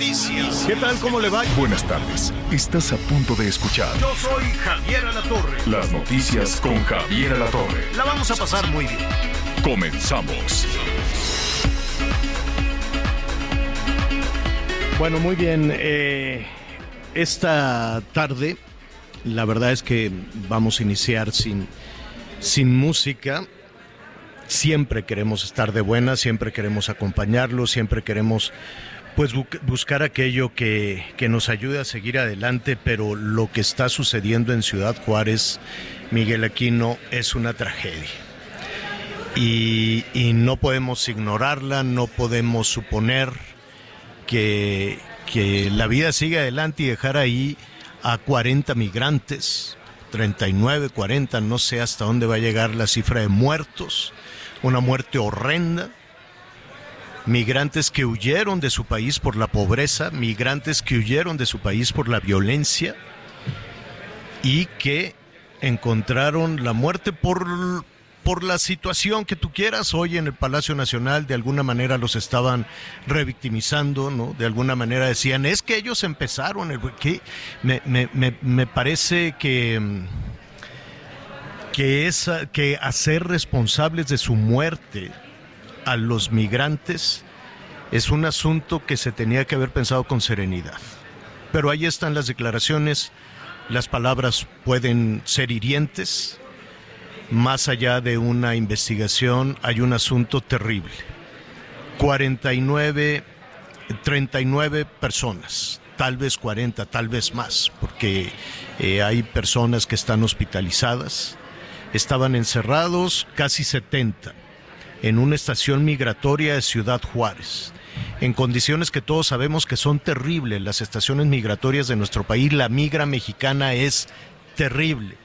Noticias. ¿Qué tal? ¿Cómo le va? Buenas tardes. Estás a punto de escuchar Yo soy Javier Alatorre. las noticias con Javier Alatorre. La vamos a pasar muy bien. Comenzamos. Bueno, muy bien. eh, esta tarde, la verdad es que vamos a iniciar sin, sin música. Siempre queremos estar de buena, siempre queremos acompañarlo, siempre queremos pues bu- buscar aquello que, que nos ayude a seguir adelante, pero lo que está sucediendo en Ciudad Juárez, Miguel Aquino, es una tragedia. Y, y no podemos ignorarla, no podemos suponer que, que la vida siga adelante y dejar ahí a 40 migrantes, 39, 40, no sé hasta dónde va a llegar la cifra de muertos, una muerte horrenda. Migrantes que huyeron de su país por la pobreza, migrantes que huyeron de su país por la violencia y que encontraron la muerte por, por la situación que tú quieras. Hoy en el Palacio Nacional de alguna manera los estaban revictimizando, ¿no? De alguna manera decían, es que ellos empezaron, el- me, me- me- me parece que... que, esa, que hacer responsables de su muerte a los migrantes es un asunto que se tenía que haber pensado con serenidad. Pero ahí están las declaraciones, las palabras pueden ser hirientes, más allá de una investigación hay un asunto terrible. 49, 39 personas, tal vez 40, tal vez más, porque eh, hay personas que están hospitalizadas, estaban encerrados casi 70 en una estación migratoria de Ciudad Juárez, en condiciones que todos sabemos que son terribles. Las estaciones migratorias de nuestro país, la migra mexicana es terrible.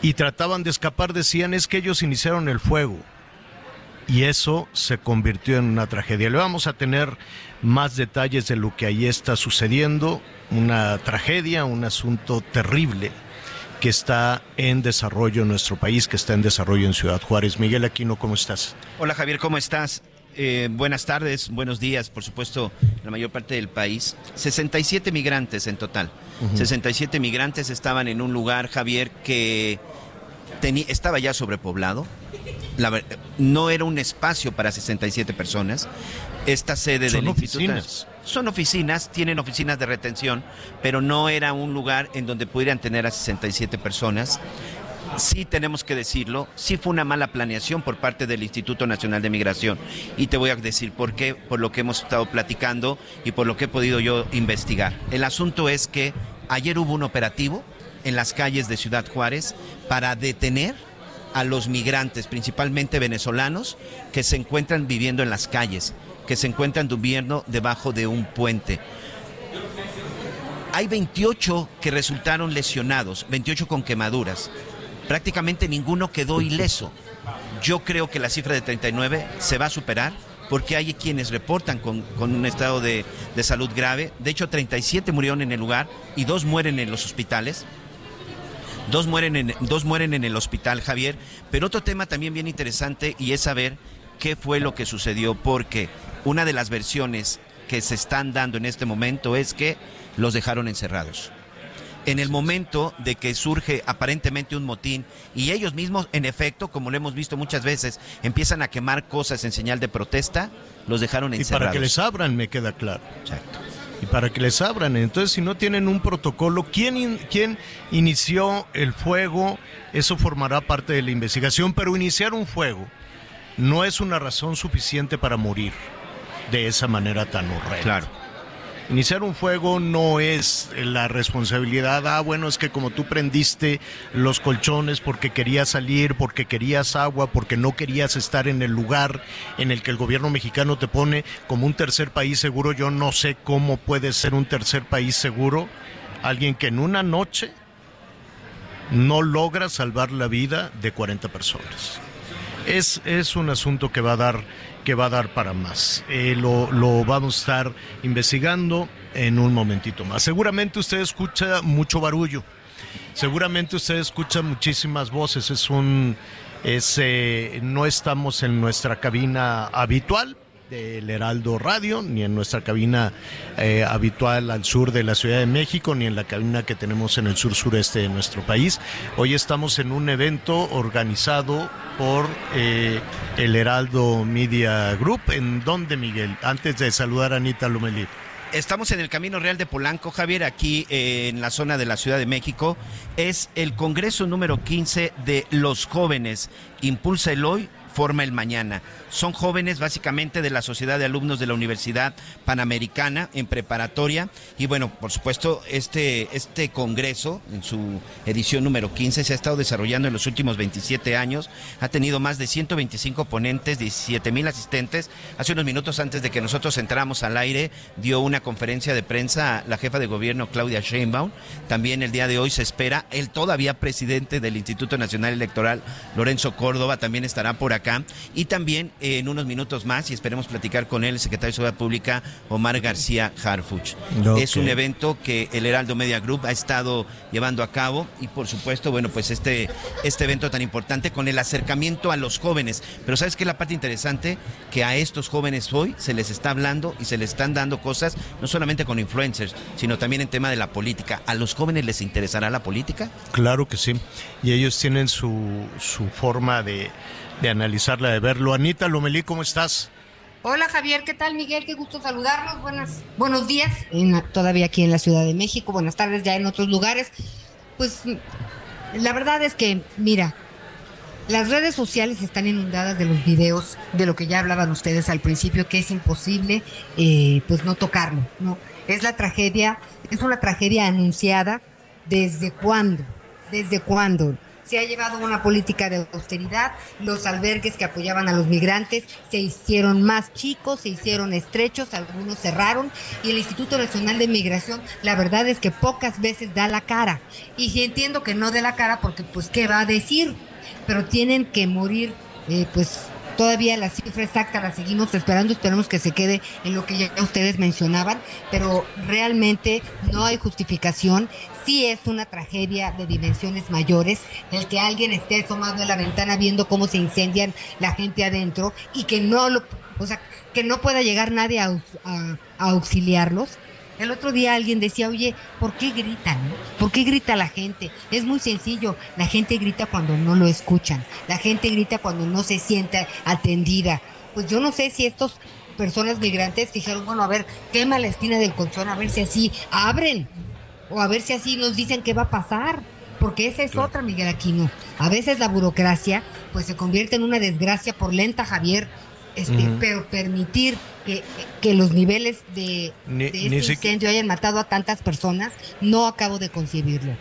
Y trataban de escapar, decían, es que ellos iniciaron el fuego. Y eso se convirtió en una tragedia. Le vamos a tener más detalles de lo que ahí está sucediendo. Una tragedia, un asunto terrible que está en desarrollo en nuestro país, que está en desarrollo en Ciudad Juárez. Miguel Aquino, ¿cómo estás? Hola Javier, ¿cómo estás? Eh, buenas tardes, buenos días, por supuesto, la mayor parte del país. 67 migrantes en total. 67 migrantes estaban en un lugar, Javier, que estaba ya sobrepoblado. La no era un espacio para 67 personas. Esta sede Son del Instituto... Son oficinas, tienen oficinas de retención, pero no era un lugar en donde pudieran tener a 67 personas. Sí tenemos que decirlo, sí fue una mala planeación por parte del Instituto Nacional de Migración. Y te voy a decir por qué, por lo que hemos estado platicando y por lo que he podido yo investigar. El asunto es que ayer hubo un operativo en las calles de Ciudad Juárez para detener a los migrantes, principalmente venezolanos, que se encuentran viviendo en las calles, que se encuentran viviendo debajo de un puente. Hay 28 que resultaron lesionados, 28 con quemaduras. Prácticamente ninguno quedó ileso. Yo creo que la cifra de 39 se va a superar porque hay quienes reportan con, con un estado de, de salud grave. De hecho, 37 murieron en el lugar y dos mueren en los hospitales. Dos mueren, en, dos mueren en el hospital, Javier. Pero otro tema también bien interesante y es saber qué fue lo que sucedió, porque una de las versiones que se están dando en este momento es que los dejaron encerrados. En el momento de que surge aparentemente un motín y ellos mismos, en efecto, como lo hemos visto muchas veces, empiezan a quemar cosas en señal de protesta, los dejaron Y encerrados. para que les abran, me queda claro. Exacto. Y para que les abran. Entonces, si no tienen un protocolo, ¿quién, in- quién inició el fuego? Eso formará parte de la investigación, pero iniciar un fuego no es una razón suficiente para morir de esa manera tan horrenda. Claro. Iniciar un fuego no es la responsabilidad, ah, bueno, es que como tú prendiste los colchones porque querías salir, porque querías agua, porque no querías estar en el lugar en el que el gobierno mexicano te pone como un tercer país seguro, yo no sé cómo puede ser un tercer país seguro alguien que en una noche no logra salvar la vida de 40 personas. Es, es un asunto que va a dar que va a dar para más. Eh, lo, lo vamos a estar investigando en un momentito más. Seguramente usted escucha mucho barullo. Seguramente usted escucha muchísimas voces. Es un, es, eh, no estamos en nuestra cabina habitual, del Heraldo Radio, ni en nuestra cabina eh, habitual al sur de la Ciudad de México, ni en la cabina que tenemos en el sur sureste de nuestro país. Hoy estamos en un evento organizado por eh, el Heraldo Media Group. ¿En dónde, Miguel? Antes de saludar a Anita Lomelí. Estamos en el Camino Real de Polanco, Javier, aquí eh, en la zona de la Ciudad de México. Es el Congreso número 15 de los jóvenes. Impulsa el hoy, forma el mañana. Son jóvenes básicamente de la Sociedad de Alumnos de la Universidad Panamericana en preparatoria y bueno, por supuesto, este, este congreso en su edición número 15 se ha estado desarrollando en los últimos 27 años, ha tenido más de 125 ponentes, 17 mil asistentes. Hace unos minutos antes de que nosotros entráramos al aire, dio una conferencia de prensa la jefa de gobierno Claudia Sheinbaum. También el día de hoy se espera, el todavía presidente del Instituto Nacional Electoral, Lorenzo Córdoba, también estará por acá. Y también en unos minutos más y esperemos platicar con él, el secretario de Seguridad Pública, Omar García Harfuch. Es un evento que el Heraldo Media Group ha estado llevando a cabo y por supuesto, bueno, pues este, este evento tan importante con el acercamiento a los jóvenes. Pero ¿sabes qué es la parte interesante? Que a estos jóvenes hoy se les está hablando y se les están dando cosas, no solamente con influencers, sino también en tema de la política. ¿A los jóvenes les interesará la política? Claro que sí. Y ellos tienen su, su forma de de analizarla, de verlo. Anita Lomelí, ¿cómo estás? Hola Javier, ¿qué tal Miguel? Qué gusto saludarlos. Buenas, buenos días. todavía aquí en la Ciudad de México, buenas tardes ya en otros lugares. Pues la verdad es que, mira, las redes sociales están inundadas de los videos de lo que ya hablaban ustedes al principio, que es imposible eh, pues no tocarlo, ¿no? Es la tragedia, es una tragedia anunciada desde cuándo, desde cuándo se ha llevado una política de austeridad, los albergues que apoyaban a los migrantes se hicieron más chicos, se hicieron estrechos, algunos cerraron y el Instituto Nacional de Migración, la verdad es que pocas veces da la cara. Y sí entiendo que no dé la cara porque pues qué va a decir, pero tienen que morir eh, pues Todavía la cifra exacta la seguimos esperando, esperamos que se quede en lo que ya ustedes mencionaban, pero realmente no hay justificación. Sí es una tragedia de dimensiones mayores el que alguien esté asomado en la ventana viendo cómo se incendian la gente adentro y que no lo, o sea, que no pueda llegar nadie a auxiliarlos el otro día alguien decía, oye, ¿por qué gritan? ¿Por qué grita la gente? Es muy sencillo, la gente grita cuando no lo escuchan, la gente grita cuando no se siente atendida. Pues yo no sé si estos personas migrantes dijeron, bueno, a ver, quema la esquina del colchón, a ver si así abren, o a ver si así nos dicen qué va a pasar. Porque esa es otra, Miguel Aquino. A veces la burocracia pues se convierte en una desgracia por lenta, Javier este, pero permitir que, que, los niveles de, este incendio hayan matado a tantas personas, no acabo de concebirlo.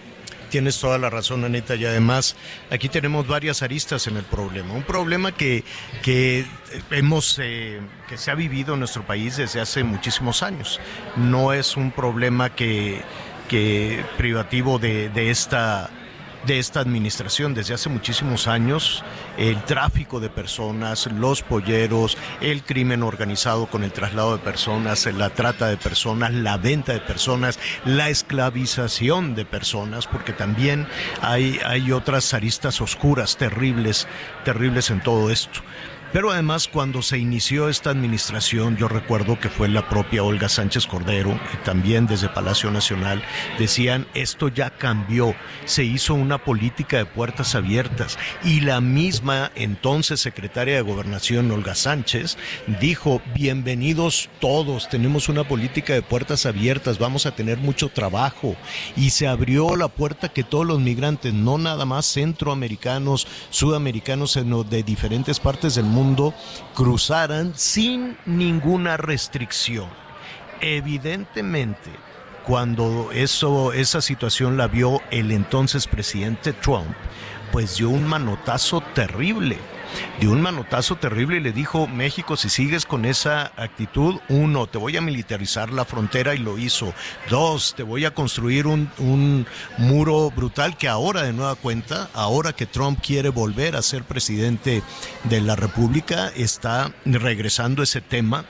Tienes toda la razón, Anita, y además aquí tenemos varias aristas en el problema. Un problema que, que hemos, eh, que se ha vivido en nuestro país desde hace muchísimos años. No es un problema que, que privativo de, de esta de esta administración desde hace muchísimos años, el tráfico de personas, los polleros, el crimen organizado con el traslado de personas, la trata de personas, la venta de personas, la esclavización de personas, porque también hay, hay otras aristas oscuras, terribles, terribles en todo esto. Pero además cuando se inició esta administración, yo recuerdo que fue la propia Olga Sánchez Cordero, también desde Palacio Nacional, decían, esto ya cambió, se hizo una política de puertas abiertas y la misma entonces secretaria de Gobernación, Olga Sánchez, dijo, bienvenidos todos, tenemos una política de puertas abiertas, vamos a tener mucho trabajo y se abrió la puerta que todos los migrantes, no nada más centroamericanos, sudamericanos, sino de diferentes partes del mundo, mundo cruzaran sin ninguna restricción. Evidentemente, cuando eso, esa situación la vio el entonces presidente Trump, pues dio un manotazo terrible dio un manotazo terrible y le dijo, México, si sigues con esa actitud, uno, te voy a militarizar la frontera y lo hizo. Dos, te voy a construir un, muro brutal que ahora de nueva cuenta, ahora que Trump quiere volver a ser presidente de la República, está regresando ese tema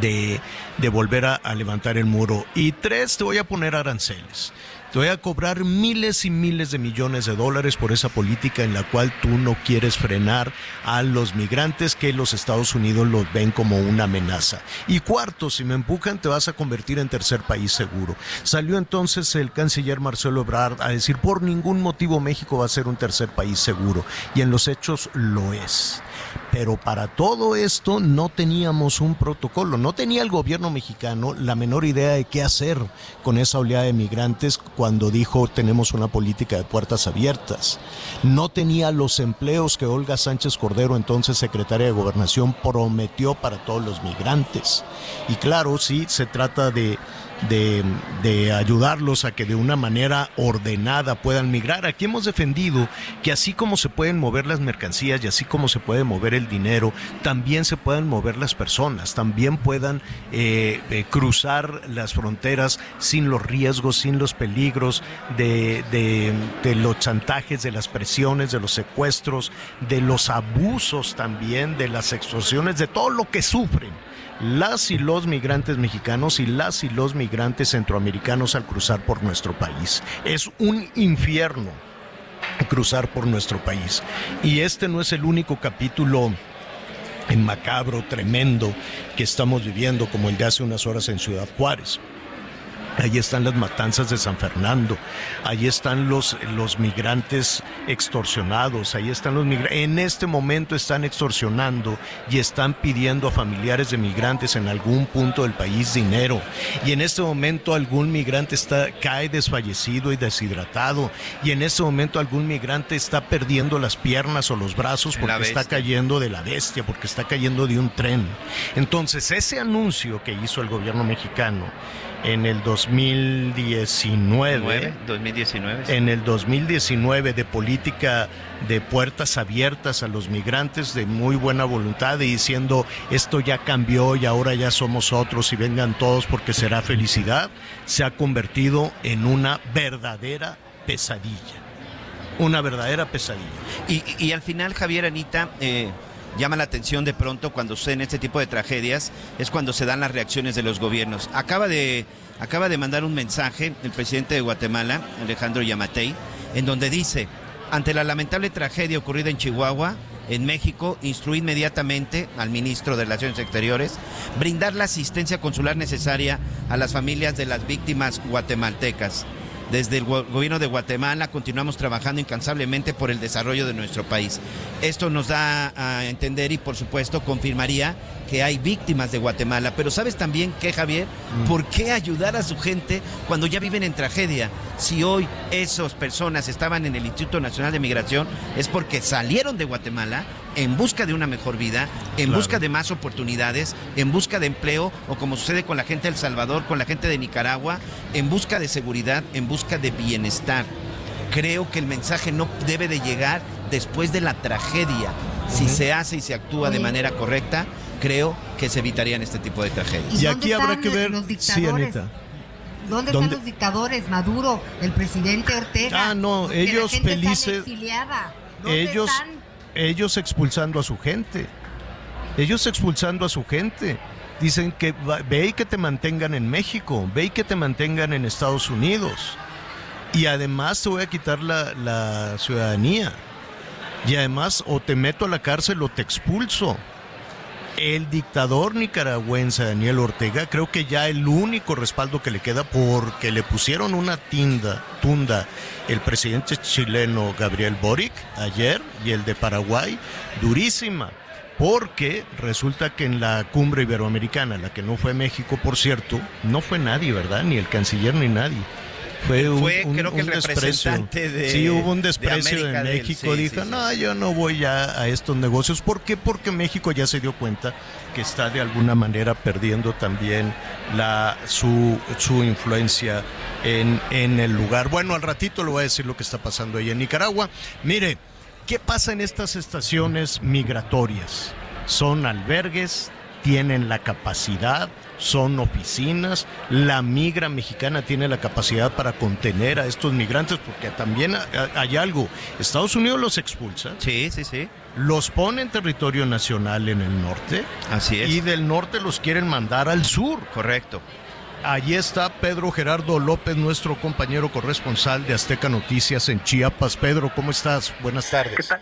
de, de volver a, levantar el muro. Y tres, te voy a poner aranceles. Te voy a cobrar miles y miles de millones de dólares por esa política en la cual tú no quieres frenar a los migrantes que los Estados Unidos los ven como una amenaza. Y cuarto, si me empujan, te vas a convertir en tercer país seguro. Salió entonces el canciller Marcelo Ebrard a decir, por ningún motivo México va a ser un tercer país seguro. Y en los hechos lo es. Pero para todo esto no teníamos un protocolo, no tenía el gobierno mexicano la menor idea de qué hacer con esa oleada de migrantes cuando dijo tenemos una política de puertas abiertas. No tenía los empleos que Olga Sánchez Cordero, entonces secretaria de Gobernación, prometió para todos los migrantes. Y claro, sí, se trata de de, de, ayudarlos a que de una manera ordenada puedan migrar. Aquí hemos defendido que así como se pueden mover las mercancías y así como se puede mover el dinero, también se puedan mover las personas, también puedan eh, eh, cruzar las fronteras sin los riesgos, sin los peligros de, de, de los chantajes, de las presiones, de los secuestros, de los abusos también, de las extorsiones, de todo lo que sufren las y los migrantes mexicanos y las y los migrantes centroamericanos al cruzar por nuestro país. Es un infierno cruzar por nuestro país. Y este no es el único capítulo en macabro, tremendo, que estamos viviendo como el de hace unas horas en Ciudad Juárez. Ahí están las matanzas de San Fernando, ahí están los, los migrantes extorsionados, ahí están los migrantes. En este momento están extorsionando y están pidiendo a familiares de migrantes en algún punto del país dinero. Y en este momento algún migrante está, cae desfallecido y deshidratado. Y en este momento algún migrante está perdiendo las piernas o los brazos porque está cayendo de la bestia, porque está cayendo de un tren. Entonces, ese anuncio que hizo el gobierno mexicano, en el 2019, 2019 en el 2019 de política de puertas abiertas a los migrantes de muy buena voluntad y diciendo esto ya cambió y ahora ya somos otros y vengan todos porque será felicidad, se ha convertido en una verdadera pesadilla. Una verdadera pesadilla. Y, y al final, Javier Anita, eh, llama la atención de pronto cuando suceden este tipo de tragedias, es cuando se dan las reacciones de los gobiernos. Acaba de, acaba de mandar un mensaje el presidente de Guatemala, Alejandro Yamatei, en donde dice, ante la lamentable tragedia ocurrida en Chihuahua, en México, instruir inmediatamente al ministro de Relaciones Exteriores, brindar la asistencia consular necesaria a las familias de las víctimas guatemaltecas. Desde el gobierno de Guatemala continuamos trabajando incansablemente por el desarrollo de nuestro país. Esto nos da a entender y por supuesto confirmaría que hay víctimas de Guatemala. Pero sabes también que, Javier, ¿por qué ayudar a su gente cuando ya viven en tragedia? Si hoy esas personas estaban en el Instituto Nacional de Migración es porque salieron de Guatemala en busca de una mejor vida, en claro. busca de más oportunidades, en busca de empleo o como sucede con la gente de El Salvador, con la gente de Nicaragua, en busca de seguridad, en busca de bienestar. Creo que el mensaje no debe de llegar después de la tragedia. Si uh -huh. se hace y se actúa de manera correcta, creo que se evitarían este tipo de tragedias. Y, aquí habrá que ver, sí, Anita. ¿Dónde, ¿Dónde, están los dictadores? Maduro, el presidente Ortega. Ah, no, ellos felices. Ellos, están? Ellos expulsando a su gente. Ellos expulsando a su gente. Dicen que ve y que te mantengan en México, ve y que te mantengan en Estados Unidos. Y además te voy a quitar la, la ciudadanía. Y además o te meto a la cárcel o te expulso el dictador nicaragüense Daniel Ortega, creo que ya el único respaldo que le queda porque le pusieron una tinda, tunda el presidente chileno Gabriel Boric ayer y el de Paraguay, durísima. Porque resulta que en la cumbre iberoamericana, la que no fue México, por cierto, no fue nadie, ¿verdad? Ni el canciller ni nadie. Fue, un, Fue, un- creo que un el desprecio. representante de- Sí, hubo un de desprecio América en México. sí, Dijo, sí, no, yo no voy ya a estos negocios. ¿Por qué? Porque México ya se dio cuenta que está de alguna manera perdiendo también la, su, su influencia en, en el lugar. Bueno, al ratito le voy a decir lo que está pasando ahí en Nicaragua. Mire, ¿qué pasa en estas estaciones migratorias? Son albergues, tienen la capacidad, son oficinas, la migra mexicana tiene la capacidad para contener a estos migrantes, porque también ha- hay algo, Estados Unidos los expulsa, Sí, sí, sí. los pone en territorio nacional en el norte Así es. y del norte los quieren mandar al sur. Correcto. Allí está Pedro Gerardo López, nuestro compañero corresponsal de Azteca Noticias en Chiapas. Pedro, ¿cómo estás? Buenas ¿Qué tardes. tal?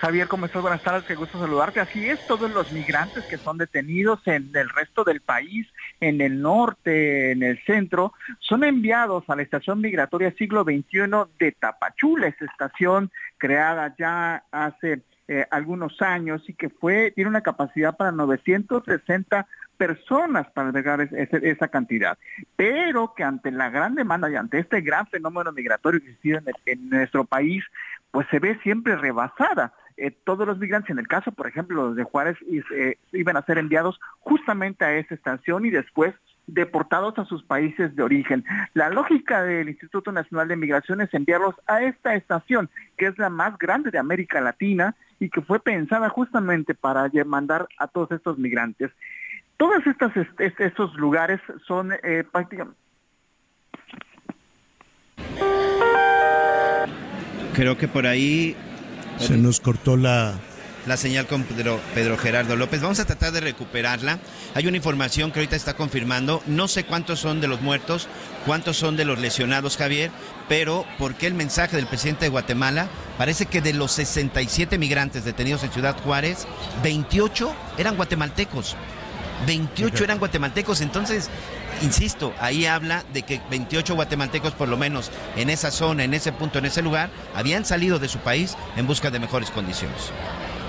Javier, ¿cómo estás? Buenas tardes, qué gusto saludarte. Así es, todos los migrantes que son detenidos en el resto del país, en el norte, en el centro, son enviados a la estación migratoria siglo XXI de Tapachula, esa estación creada ya hace eh, algunos años y que fue tiene una capacidad para 960 personas para albergar esa cantidad, pero que ante la gran demanda y ante este gran fenómeno migratorio que existe en, el- en nuestro país, pues se ve siempre rebasada. Eh, todos los migrantes, en el caso, por ejemplo, los de Juárez, eh, iban a ser enviados justamente a esa estación y después deportados a sus países de origen. La lógica del Instituto Nacional de Migración es enviarlos a esta estación, que es la más grande de América Latina y que fue pensada justamente para mandar a todos estos migrantes. Todos estos, est- estos lugares son eh, prácticamente Creo que por ahí Se nos cortó la... la señal con Pedro, Pedro Gerardo López. Vamos a tratar de recuperarla. Hay una información que ahorita está confirmando. No sé cuántos son de los muertos, cuántos son de los lesionados, Javier, pero ¿por qué el mensaje del presidente de Guatemala? Parece que de los 67 migrantes detenidos en Ciudad Juárez, 28 eran guatemaltecos. 28 eran guatemaltecos, entonces, insisto, ahí habla de que 28 guatemaltecos por lo menos en esa zona, en ese punto, en ese lugar, habían salido de su país en busca de mejores condiciones.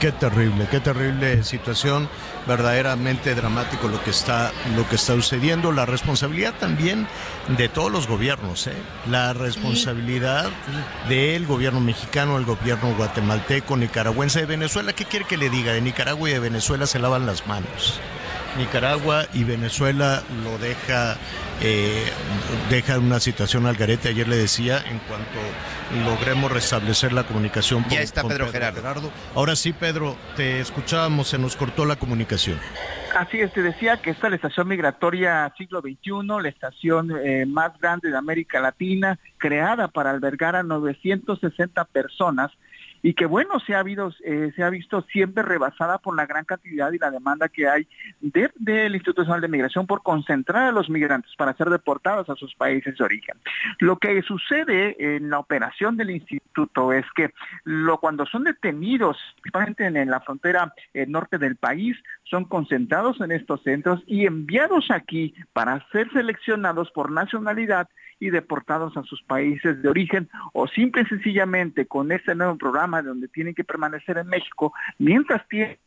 Qué terrible, qué terrible situación, verdaderamente dramático lo que está, lo que está sucediendo. La responsabilidad también de todos los gobiernos, ¿eh? la responsabilidad del gobierno mexicano, el gobierno guatemalteco, nicaragüense de Venezuela. ¿Qué quiere que le diga? De Nicaragua y de Venezuela se lavan las manos. Nicaragua y Venezuela lo deja, eh, deja una situación al garete. Ayer le decía, en cuanto logremos restablecer la comunicación Ya está Pedro Gerardo. Ahora sí, Pedro, te escuchábamos, se nos cortó la comunicación. Así es, te decía que esta es la estación migratoria siglo XXI, la estación eh, más grande de América Latina, creada para albergar a 960 personas y que bueno, se ha, habido, eh, se ha visto siempre rebasada por la gran cantidad y la demanda que hay de- del Instituto Nacional de Migración por concentrar a los migrantes para ser deportados a sus países de origen. Lo que sucede en la operación del instituto es que cuando son detenidos, principalmente en, en la frontera eh, norte del país, son concentrados en estos centros y enviados aquí para ser seleccionados por nacionalidad y deportados a sus países de origen o simple y sencillamente con este nuevo programa donde tienen que permanecer en México mientras tienen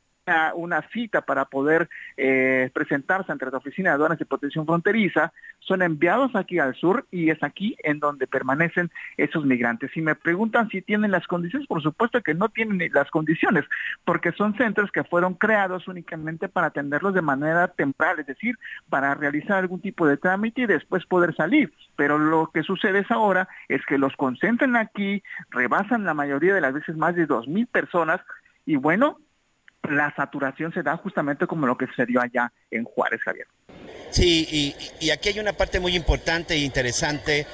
una- cita para poder eh, presentarse ante la Oficina de Aduanas y Protección Fronteriza, son enviados aquí al sur y es aquí en donde permanecen esos migrantes. Si me preguntan si tienen las condiciones, por supuesto que no tienen las condiciones, porque son centros que fueron creados únicamente para atenderlos de manera temporal, es decir, para realizar algún tipo de trámite y después poder salir. Pero lo que sucede es ahora es que los concentran aquí, rebasan la mayoría de las veces más de dos mil personas y bueno, la saturación se da justamente como lo que sucedió allá en Juárez, Javier. Sí, y, aquí hay una parte muy importante e interesante,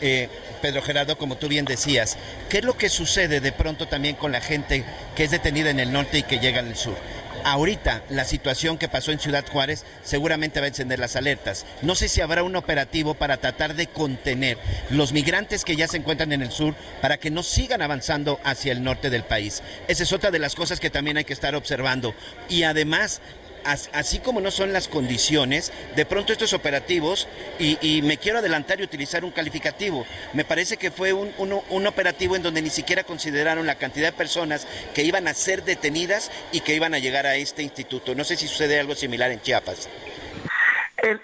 eh, Pedro Gerardo, como tú bien decías. ¿Qué es lo que sucede de pronto también con la gente que es detenida en el norte y que llega al sur? Ahorita, la situación que pasó en Ciudad Juárez seguramente va a encender las alertas. No sé si habrá un operativo para tratar de contener los migrantes que ya se encuentran en el sur para que no sigan avanzando hacia el norte del país. Esa es otra de las cosas que también hay que estar observando. Y además, así como no son las condiciones, de pronto estos operativos, y, me quiero adelantar y utilizar un calificativo, me parece que fue un, un- un operativo en donde ni siquiera consideraron la cantidad de personas que iban a ser detenidas y que iban a llegar a este instituto. No sé si sucede algo similar en Chiapas.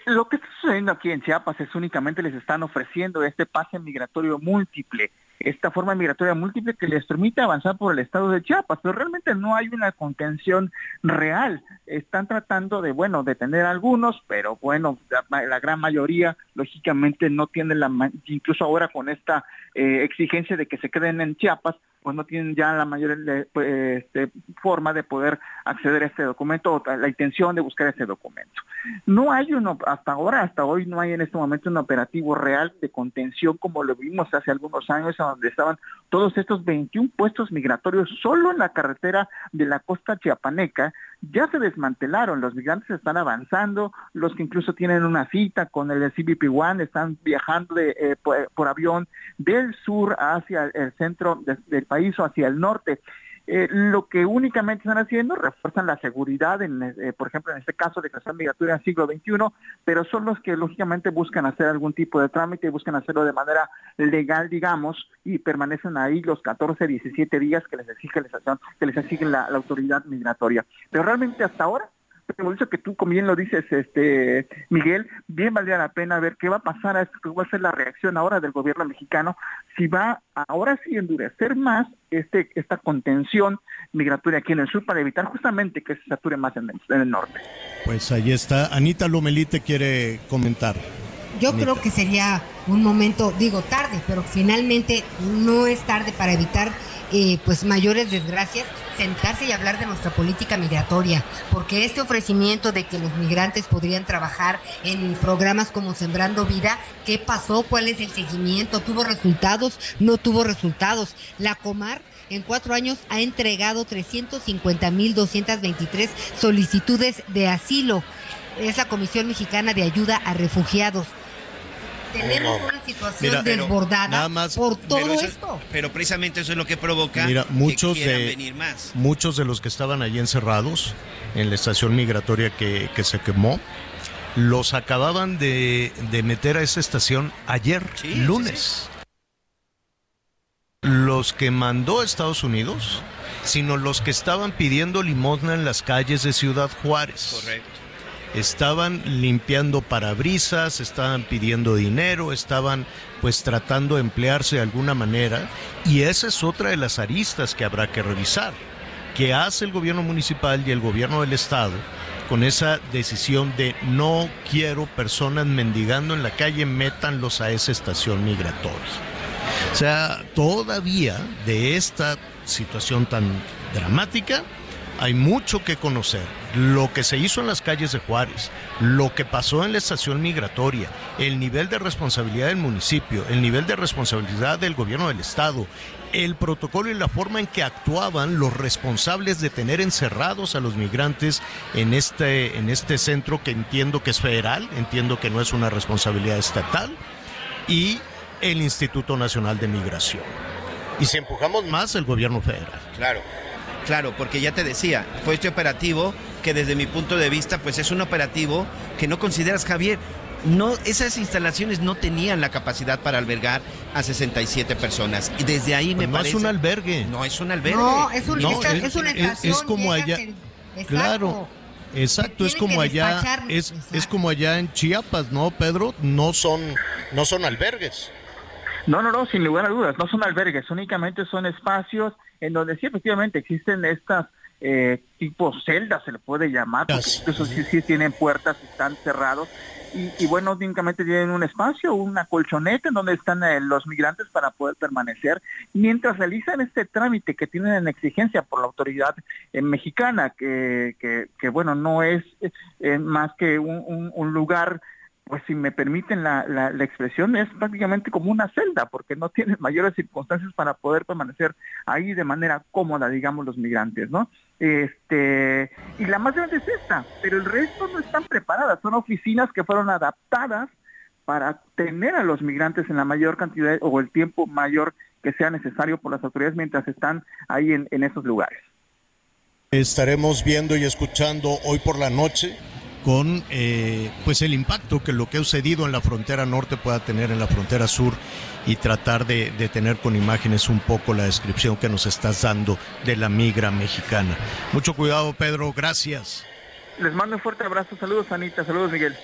lo que está sucediendo aquí en Chiapas es únicamente les están ofreciendo este pase migratorio múltiple esta forma migratoria múltiple que les permite avanzar por el estado de Chiapas, pero realmente no hay una contención real. Están tratando de, bueno, detener a algunos, pero bueno, la, gran mayoría lógicamente no tienen la, incluso ahora con esta eh, exigencia de que se queden en Chiapas, pues no tienen ya la mayor pues, este, forma de poder acceder a este documento o la intención de buscar este documento. No hay uno, hasta ahora, hasta hoy, no hay en este momento un operativo real de contención como lo vimos hace algunos años, donde estaban todos estos 21 puestos migratorios solo en la carretera de la costa chiapaneca, ya se desmantelaron, los migrantes están avanzando, los que incluso tienen una cita con el CBP One están viajando eh, por, avión del sur hacia el centro del país o hacia el norte. Eh, lo que únicamente están haciendo, refuerzan la seguridad, en, eh, por ejemplo, en este caso de creación migratoria en siglo XXI, pero son los que lógicamente buscan hacer algún tipo de trámite, buscan hacerlo de manera legal, digamos, y permanecen ahí los 14, 17 días que les exige, que la autoridad migratoria. Pero realmente hasta ahora como dicho que tú, como bien lo dices, este Miguel, bien valdría la pena ver qué va a pasar a esto, qué va a ser la reacción ahora del gobierno mexicano, si va ahora sí endurecer más este esta contención migratoria aquí en el sur para evitar justamente que se sature más en el, norte. Pues ahí está. Anita Lomelite quiere comentar. Yo creo que sería un momento, digo tarde, pero finalmente no es tarde para evitar eh, pues mayores desgracias, sentarse y hablar de nuestra política migratoria, porque este ofrecimiento de que los migrantes podrían trabajar en programas como Sembrando Vida, ¿qué pasó? ¿Cuál es el seguimiento? ¿Tuvo resultados? ¿No tuvo resultados? La Comar en cuatro años ha entregado 350.223 solicitudes de asilo. Es la Comisión Mexicana de Ayuda a Refugiados tenemos una situación desbordada por todo esto. Pero precisamente eso es lo que provoca muchos que de, venir más. Muchos de los que estaban allí encerrados en la estación migratoria que, se quemó, los acababan de, meter a esa estación ayer, lunes. Los que mandó Estados Unidos, sino los que estaban pidiendo limosna en las calles de Ciudad Juárez. Correcto estaban limpiando parabrisas, estaban pidiendo dinero, estaban pues tratando de emplearse de alguna manera y esa es otra de las aristas que habrá que revisar. ¿Qué hace el gobierno municipal y el gobierno del estado con esa decisión de no quiero personas mendigando en la calle, métanlos a esa estación migratoria? O sea, todavía de esta situación tan dramática, hay mucho que conocer. Lo que se hizo en las calles de Juárez, lo que pasó en la estación migratoria, el nivel de responsabilidad del municipio, el nivel de responsabilidad del gobierno del Estado, el protocolo y la forma en que actuaban los responsables de tener encerrados a los migrantes en este, en este centro que entiendo que es federal, entiendo que no es una responsabilidad estatal, y el Instituto Nacional de Migración. Y si empujamos más, el gobierno federal. Claro. Claro, porque ya te decía, fue este operativo que desde mi punto de vista, pues es un operativo que no consideras, Javier, no, esas instalaciones no tenían la capacidad para albergar a 67 personas. Y desde ahí me no parece. No es un albergue. No es un albergue. No, es, un, es, una estación. Es, como allá. claro. Exacto, es como allá, es, es como allá en Chiapas, ¿no, Pedro? No son, no son albergues. No, no, no, sin lugar a dudas, no son albergues, únicamente son espacios en donde sí efectivamente existen estas eh, tipos celdas, se le puede llamar, porque incluso sí, sí tienen puertas, están cerrados, y, bueno, únicamente tienen un espacio, una colchoneta en donde están eh, los migrantes para poder permanecer, mientras realizan este trámite que tienen en exigencia por la autoridad eh, mexicana, que, que, bueno, no es más que un, un lugar pues si me permiten la, la, expresión, es prácticamente como una celda, porque no tienen mayores circunstancias para poder permanecer ahí de manera cómoda, digamos, los migrantes, ¿no? Este, y la más grande es esta, pero el resto no están preparadas, son oficinas que fueron adaptadas para tener a los migrantes en la mayor cantidad o el tiempo mayor que sea necesario por las autoridades mientras están ahí en, en esos lugares. Estaremos viendo y escuchando hoy por la noche con eh, pues el impacto que lo que ha sucedido en la frontera norte pueda tener en la frontera sur y tratar de, de, tener con imágenes un poco la descripción que nos estás dando de la migra mexicana. Mucho cuidado, Pedro, gracias. Les mando un fuerte abrazo. Saludos, Anita. Saludos, Miguel.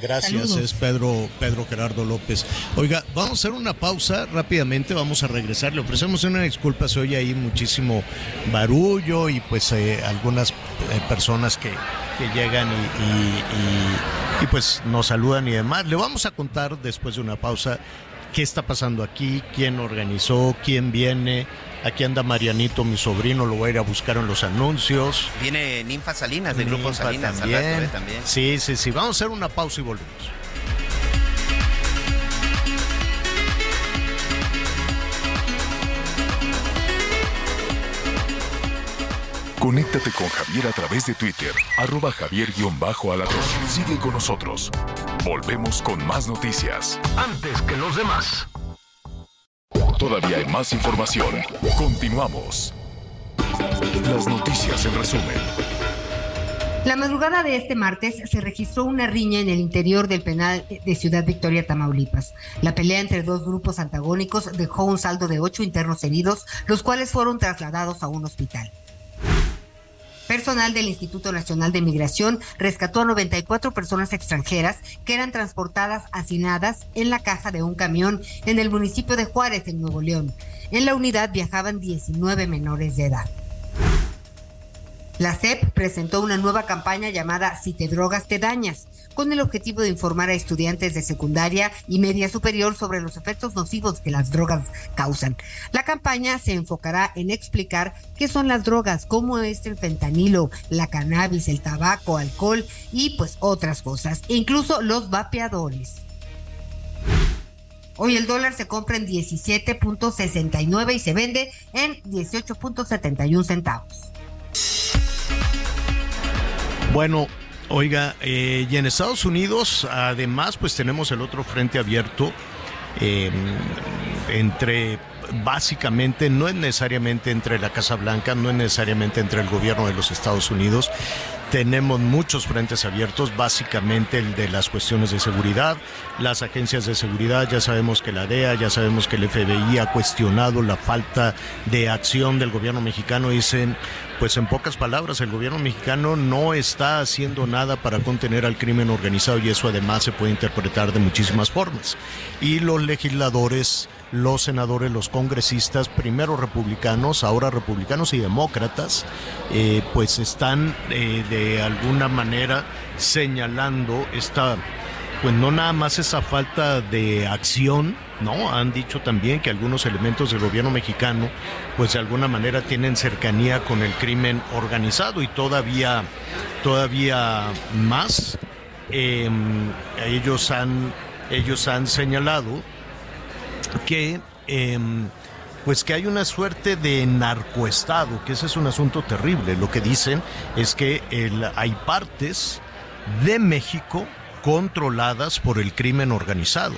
Gracias, es Pedro, Pedro Gerardo López. Oiga, vamos a hacer una pausa rápidamente, vamos a regresar. Le ofrecemos una disculpa, se oye ahí muchísimo barullo y pues eh, algunas eh, personas que, que llegan y, y, y pues nos saludan y demás. Le vamos a contar después de una pausa qué está pasando aquí, quién organizó, quién viene. Aquí anda Marianito, mi sobrino, lo voy a ir a buscar en los anuncios. Viene Ninfa Salinas, del Grupo Ninfa Salinas. al también. rato, ¿eh? también. Sí, sí, sí. Vamos a hacer una pausa y volvemos. Conéctate con Javier a través de Twitter, arroba javier-alatón. Sigue con nosotros. Volvemos con más noticias. Antes que los demás. Todavía hay más información. Continuamos. Las noticias en resumen. La madrugada de este martes se registró una riña en el interior del penal de Ciudad Victoria, Tamaulipas. La pelea entre dos grupos antagónicos dejó un saldo de ocho internos heridos, los cuales fueron trasladados a un hospital. Personal del Instituto Nacional de Migración rescató a 94 personas extranjeras que eran transportadas hacinadas en la caja de un camión en el municipio de Juárez, en Nuevo León. En la unidad viajaban 19 menores de edad. La SEP presentó una nueva campaña llamada Si te drogas te dañas, con el objetivo de informar a estudiantes de secundaria y media superior sobre los efectos nocivos que las drogas causan. La campaña se enfocará en explicar qué son las drogas, cómo es el fentanilo, la cannabis, el tabaco, alcohol y pues otras cosas, incluso los vapeadores. Hoy el dólar se compra en 17.69 y se vende en 18.71 centavos. Bueno, oiga, eh, y en Estados Unidos, además, pues tenemos el otro frente abierto eh, entre básicamente no es necesariamente entre la Casa Blanca, no es necesariamente entre el gobierno de los Estados Unidos. Tenemos muchos frentes abiertos, básicamente el de las cuestiones de seguridad, las agencias de seguridad, ya sabemos que la DEA, ya sabemos que el FBI ha cuestionado la falta de acción del gobierno mexicano, dicen, pues en pocas palabras, el gobierno mexicano no está haciendo nada para contener al crimen organizado y eso además se puede interpretar de muchísimas formas. Y los legisladores los senadores, los congresistas, primero republicanos, ahora republicanos y demócratas, eh, pues están eh, de alguna manera señalando esta, pues no nada más esa falta de acción, ¿no? Han dicho también que algunos elementos del gobierno mexicano, pues de alguna manera tienen cercanía con el crimen organizado y todavía, todavía más. Eh, ellos han, ellos han señalado que eh, pues que hay una suerte de narcoestado, que ese es un asunto terrible. Lo que dicen es que el, hay partes de México controladas por el crimen organizado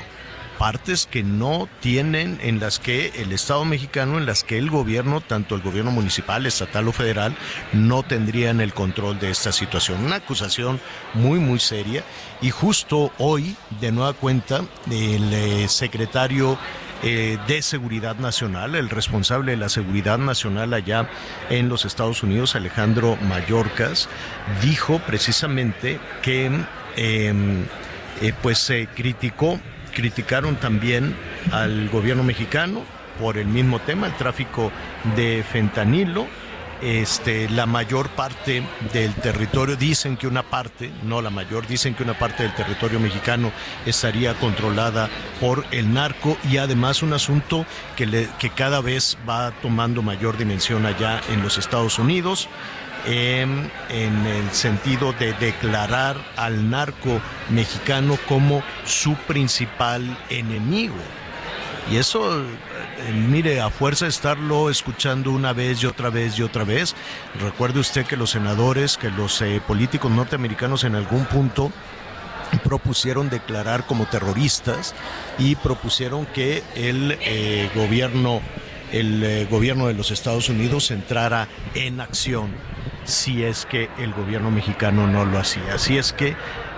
partes que no tienen, en las que el Estado mexicano, en las que el gobierno, tanto el gobierno municipal, estatal o federal, no tendrían el control de esta situación. Una acusación muy, muy seria. Y justo hoy, de nueva cuenta, el eh, secretario eh, de Seguridad Nacional, el responsable de la Seguridad Nacional allá en los Estados Unidos, Alejandro Mayorkas, dijo precisamente que eh, eh, pues se criticó criticaron también al gobierno mexicano por el mismo tema, el tráfico de fentanilo. Este, la mayor parte del territorio, dicen que una parte, no la mayor, dicen que una parte del territorio mexicano estaría controlada por el narco y además un asunto que, le, que cada vez va tomando mayor dimensión allá en los Estados Unidos en, el sentido de declarar al narco mexicano como su principal enemigo. Y eso, eh, mire, a fuerza de estarlo escuchando una vez y otra vez y otra vez, recuerde usted que los senadores, que los eh, políticos norteamericanos en algún punto propusieron declarar como terroristas y propusieron que el eh, gobierno el gobierno de los Estados Unidos entrara en acción si es que el gobierno mexicano no lo hacía. Así es que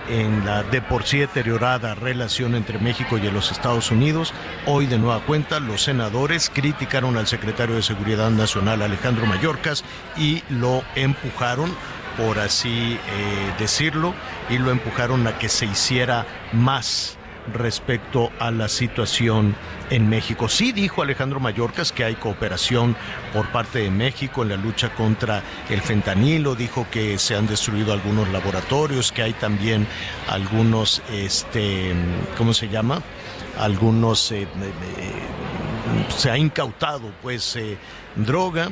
en la de por sí deteriorada relación entre México y los Estados Unidos, hoy de nueva cuenta los senadores criticaron al secretario de Seguridad Nacional Alejandro Mayorkas y lo empujaron por así eh, decirlo, y lo empujaron a que se hiciera más respecto a la situación en México. Sí dijo Alejandro Mayorkas que hay cooperación por parte de México en la lucha contra el fentanilo, dijo que se han destruido algunos laboratorios, que hay también algunos, este, ¿cómo se llama? Algunos, eh, eh, se ha incautado pues eh, droga,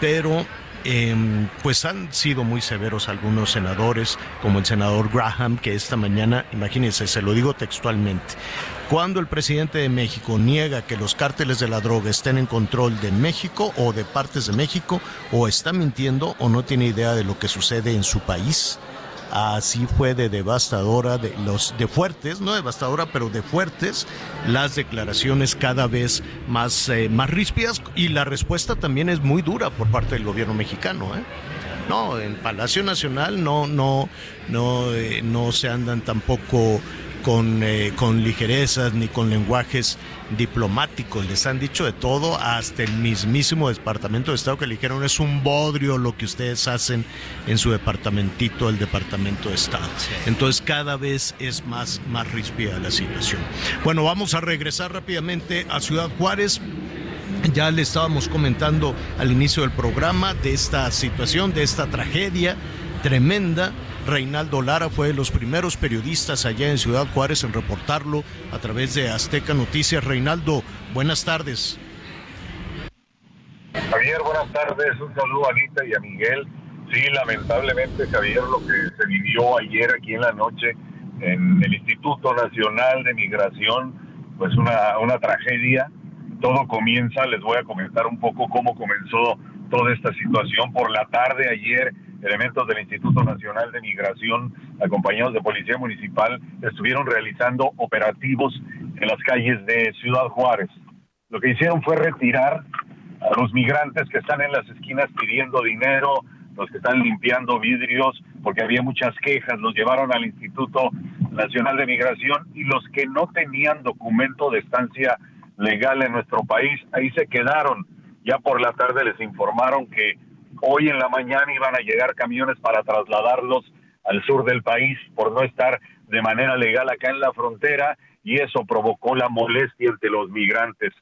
pero Em, pues han sido muy severos algunos senadores, como el senador Graham, que esta mañana, imagínense, se lo digo textualmente, cuando el presidente de México niega que los cárteles de la droga estén en control de México o de partes de México, o está mintiendo o no tiene idea de lo que sucede en su país, Así fue de devastadora, de los de fuertes, no devastadora, pero de fuertes, las declaraciones cada vez más, eh, más ríspidas y la respuesta también es muy dura por parte del gobierno mexicano. ¿eh? No, en Palacio Nacional no, no, no, eh, no se andan tampoco con, eh, con ligerezas ni con lenguajes diplomáticos. Les han dicho de todo, hasta el mismísimo Departamento de Estado que le dijeron es un bodrio lo que ustedes hacen en su departamentito, el Departamento de Estado. Entonces cada vez es más, más ríspida la situación. Bueno, vamos a regresar rápidamente a Ciudad Juárez. Ya le estábamos comentando al inicio del programa de esta situación, de esta tragedia tremenda Reinaldo Lara fue de los primeros periodistas allá en Ciudad Juárez en reportarlo a través de Azteca Noticias. Reinaldo, buenas tardes. Javier, buenas tardes. Un saludo a Anita y a Miguel. Sí, lamentablemente, Javier, lo que se vivió ayer aquí en la noche en el Instituto Nacional de Migración, pues una, una tragedia. Todo comienza, les voy a comentar un poco cómo comenzó toda esta situación. Por la tarde ayer elementos del Instituto Nacional de Migración, acompañados de Policía Municipal, estuvieron realizando operativos en las calles de Ciudad Juárez. Lo que hicieron fue retirar a los migrantes que están en las esquinas pidiendo dinero, los que están limpiando vidrios, porque había muchas quejas, los llevaron al Instituto Nacional de Migración y los que no tenían documento de estancia legal en nuestro país, ahí se quedaron. Ya por la tarde les informaron que Hoy en la mañana iban a llegar camiones para trasladarlos al sur del país por no estar de manera legal acá en la frontera y eso provocó la molestia entre los migrantes.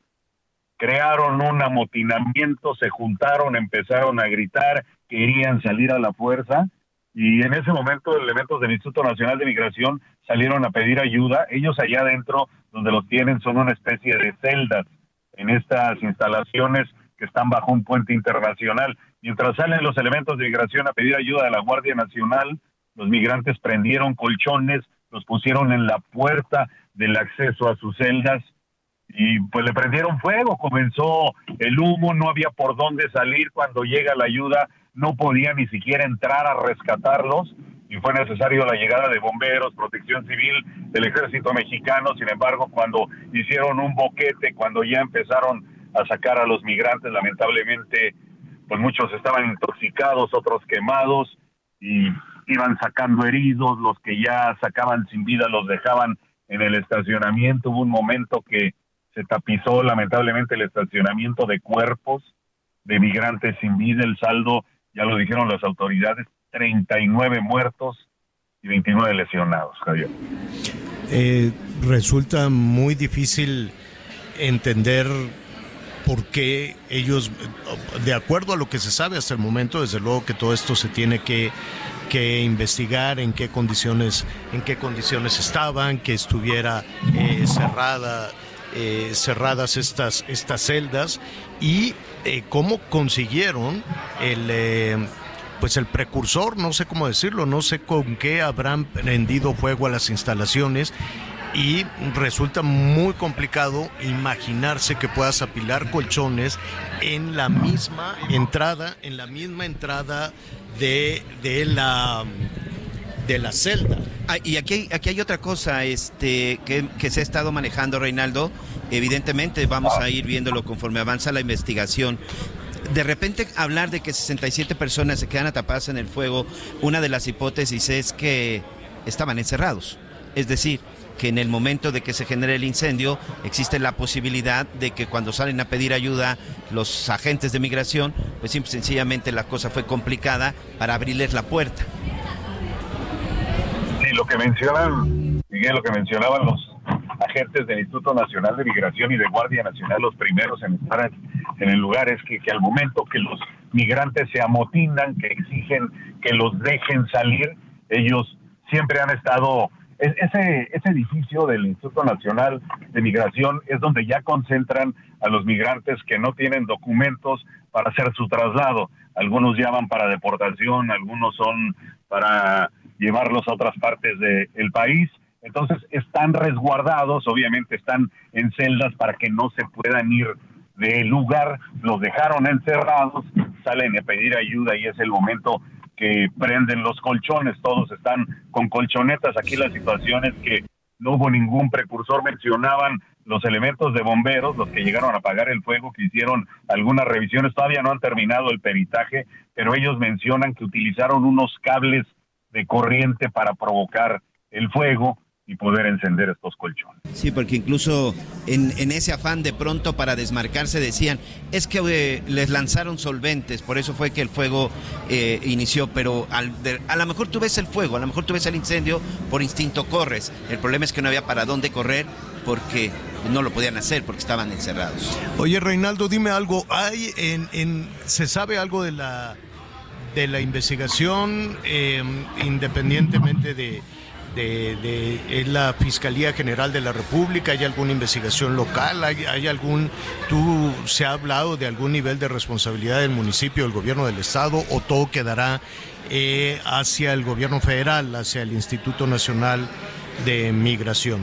Crearon un amotinamiento, se juntaron, empezaron a gritar, querían salir a la fuerza y en ese momento elementos del Instituto Nacional de Migración salieron a pedir ayuda. Ellos allá adentro, donde los tienen, son una especie de celdas en estas instalaciones que están bajo un puente internacional. Mientras salen los elementos de migración a pedir ayuda de la Guardia Nacional, los migrantes prendieron colchones, los pusieron en la puerta del acceso a sus celdas y pues le prendieron fuego, comenzó el humo, no había por dónde salir. Cuando llega la ayuda, no podía ni siquiera entrar a rescatarlos y fue necesario la llegada de bomberos, protección civil, del ejército mexicano, sin embargo, cuando hicieron un boquete, cuando ya empezaron a sacar a los migrantes, lamentablemente pues muchos estaban intoxicados, otros quemados y iban sacando heridos, los que ya sacaban sin vida los dejaban en el estacionamiento. Hubo un momento que se tapizó lamentablemente el estacionamiento de cuerpos de migrantes sin vida. El saldo, ya lo dijeron las autoridades, 39 muertos y 29 lesionados, Javier. Eh, resulta muy difícil entender por qué ellos, de acuerdo a lo que se sabe hasta el momento, desde luego que todo esto se tiene que, investigar en qué condiciones, en qué condiciones estaban, que estuviera eh, cerrada, eh, cerradas estas, estas celdas y eh, cómo consiguieron el pues el precursor, no sé cómo decirlo, no sé con qué habrán prendido fuego a las instalaciones y resulta muy complicado imaginarse que puedas apilar colchones en la misma entrada, en la misma entrada de, de la de la celda. Ah, y aquí, aquí hay otra cosa este, que, que se ha estado manejando, Reinaldo. Evidentemente vamos a ir viéndolo conforme avanza la investigación de repente hablar de que 67 personas se quedan atrapadas en el fuego, una de las hipótesis es que estaban encerrados. Es decir, que en el momento de que se genere el incendio existe la posibilidad de que cuando salen a pedir ayuda los agentes de migración, pues simple, sencillamente la cosa fue complicada para abrirles la puerta. Sí, lo que mencionan, Miguel, lo que mencionaban los agentes del Instituto Nacional de Migración y de Guardia Nacional, los primeros en estar en el lugar, es que, que al momento que los migrantes se amotinan, que exigen que los dejen salir, ellos siempre han estado ese, ese edificio del Instituto Nacional de Migración es donde ya concentran a los migrantes que no tienen documentos para hacer su traslado. Algunos llaman para deportación, algunos son para llevarlos a otras partes del país. Entonces están resguardados, obviamente están en celdas para que no se puedan ir del lugar, los dejaron encerrados, salen a pedir ayuda y es el momento que prenden los colchones, todos están con colchonetas. Aquí la situación es que no hubo ningún precursor, mencionaban los elementos de bomberos, los que llegaron a apagar el fuego, que hicieron algunas revisiones, todavía no han terminado el peritaje, pero ellos mencionan que utilizaron unos cables de corriente para provocar el fuego y poder encender estos colchones. Sí, porque incluso en, ese afán de pronto para desmarcarse decían, es que eh, les lanzaron solventes, por eso fue que el fuego eh, inició, pero a lo mejor tú ves el fuego, a lo mejor tú ves el incendio, por instinto corres. El problema es que no había para dónde correr porque no lo podían hacer porque estaban encerrados. Oye, Reinaldo, dime algo, ¿hay en, en se sabe algo de la de la investigación eh, independientemente de de, la Fiscalía General de la República? ¿Hay alguna investigación local? ¿Hay, algún, tú se ha hablado de algún nivel de responsabilidad del municipio, del gobierno del Estado o todo quedará eh, hacia el gobierno federal, hacia el Instituto Nacional de Migración?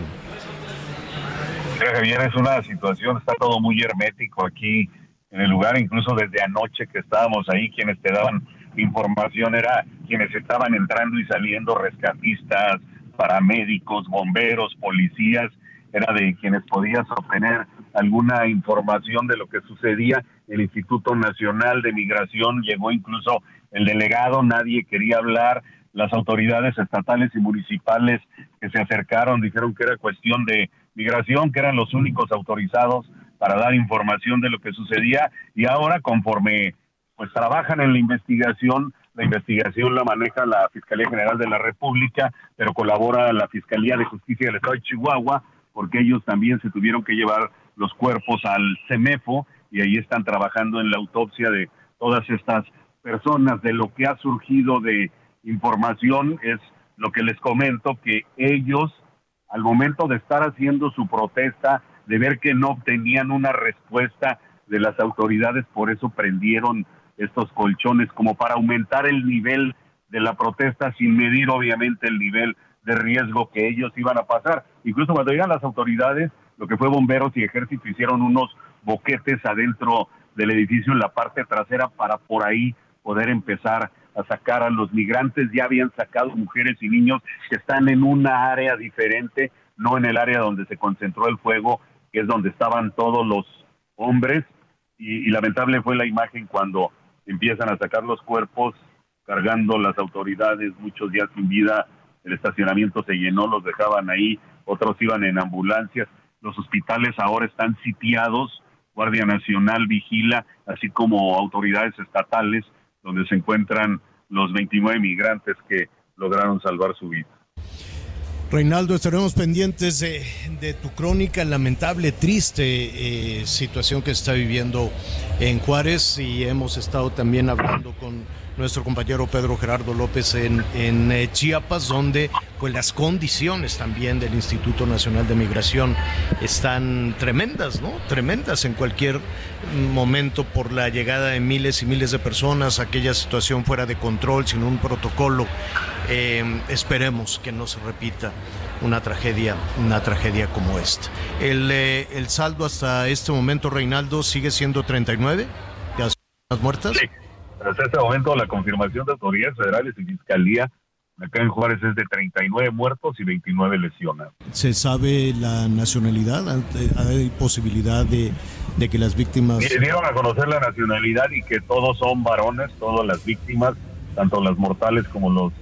Javier, es una situación, está todo muy hermético aquí en el lugar, incluso desde anoche que estábamos ahí, quienes te daban información era quienes estaban entrando y saliendo, rescatistas, paramédicos, bomberos, policías, era de quienes podías obtener alguna información de lo que sucedía. El Instituto Nacional de Migración llegó incluso el delegado, nadie quería hablar. Las autoridades estatales y municipales que se acercaron dijeron que era cuestión de migración, que eran los únicos autorizados para dar información de lo que sucedía y ahora conforme pues trabajan en la investigación, la investigación la maneja la Fiscalía General de la República, pero colabora la Fiscalía de Justicia del Estado de Chihuahua, porque ellos también se tuvieron que llevar los cuerpos al CEMEFO y ahí están trabajando en la autopsia de todas estas personas. De lo que ha surgido de información es lo que les comento, que ellos, al momento de estar haciendo su protesta, de ver que no obtenían una respuesta de las autoridades, por eso prendieron estos colchones como para aumentar el nivel de la protesta sin medir obviamente el nivel de riesgo que ellos iban a pasar. Incluso cuando llegan las autoridades, lo que fue bomberos y ejército hicieron unos boquetes adentro del edificio en la parte trasera para por ahí poder empezar a sacar a los migrantes. Ya habían sacado mujeres y niños que están en una área diferente, no en el área donde se concentró el fuego, que es donde estaban todos los hombres. Y, y lamentable fue la imagen cuando empiezan a sacar los cuerpos cargando las autoridades, muchos días sin vida, el estacionamiento se llenó, los dejaban ahí, otros iban en ambulancias, los hospitales ahora están sitiados, Guardia Nacional vigila, así como autoridades estatales, donde se encuentran los 29 migrantes que lograron salvar su vida. Reinaldo, estaremos pendientes de, tu crónica, lamentable, triste eh, situación que está viviendo en Juárez y hemos estado también hablando con nuestro compañero Pedro Gerardo López en, eh, Chiapas, donde pues las condiciones también del Instituto Nacional de Migración están tremendas, ¿no? Tremendas en cualquier momento por la llegada de miles y miles de personas, aquella situación fuera de control, sin un protocolo. Eh, esperemos que no se repita una tragedia, una tragedia como esta. El, eh, el saldo hasta este momento, Reinaldo, sigue siendo 39 de muertas. Sí. Hasta este momento la confirmación de autoridades federales y fiscalía acá en Juárez es de 39 muertos y 29 lesionados. ¿Se sabe la nacionalidad? ¿Hay posibilidad de, que las víctimas... dieron a conocer la nacionalidad y que todos son varones, todas las víctimas, tanto las mortales como los,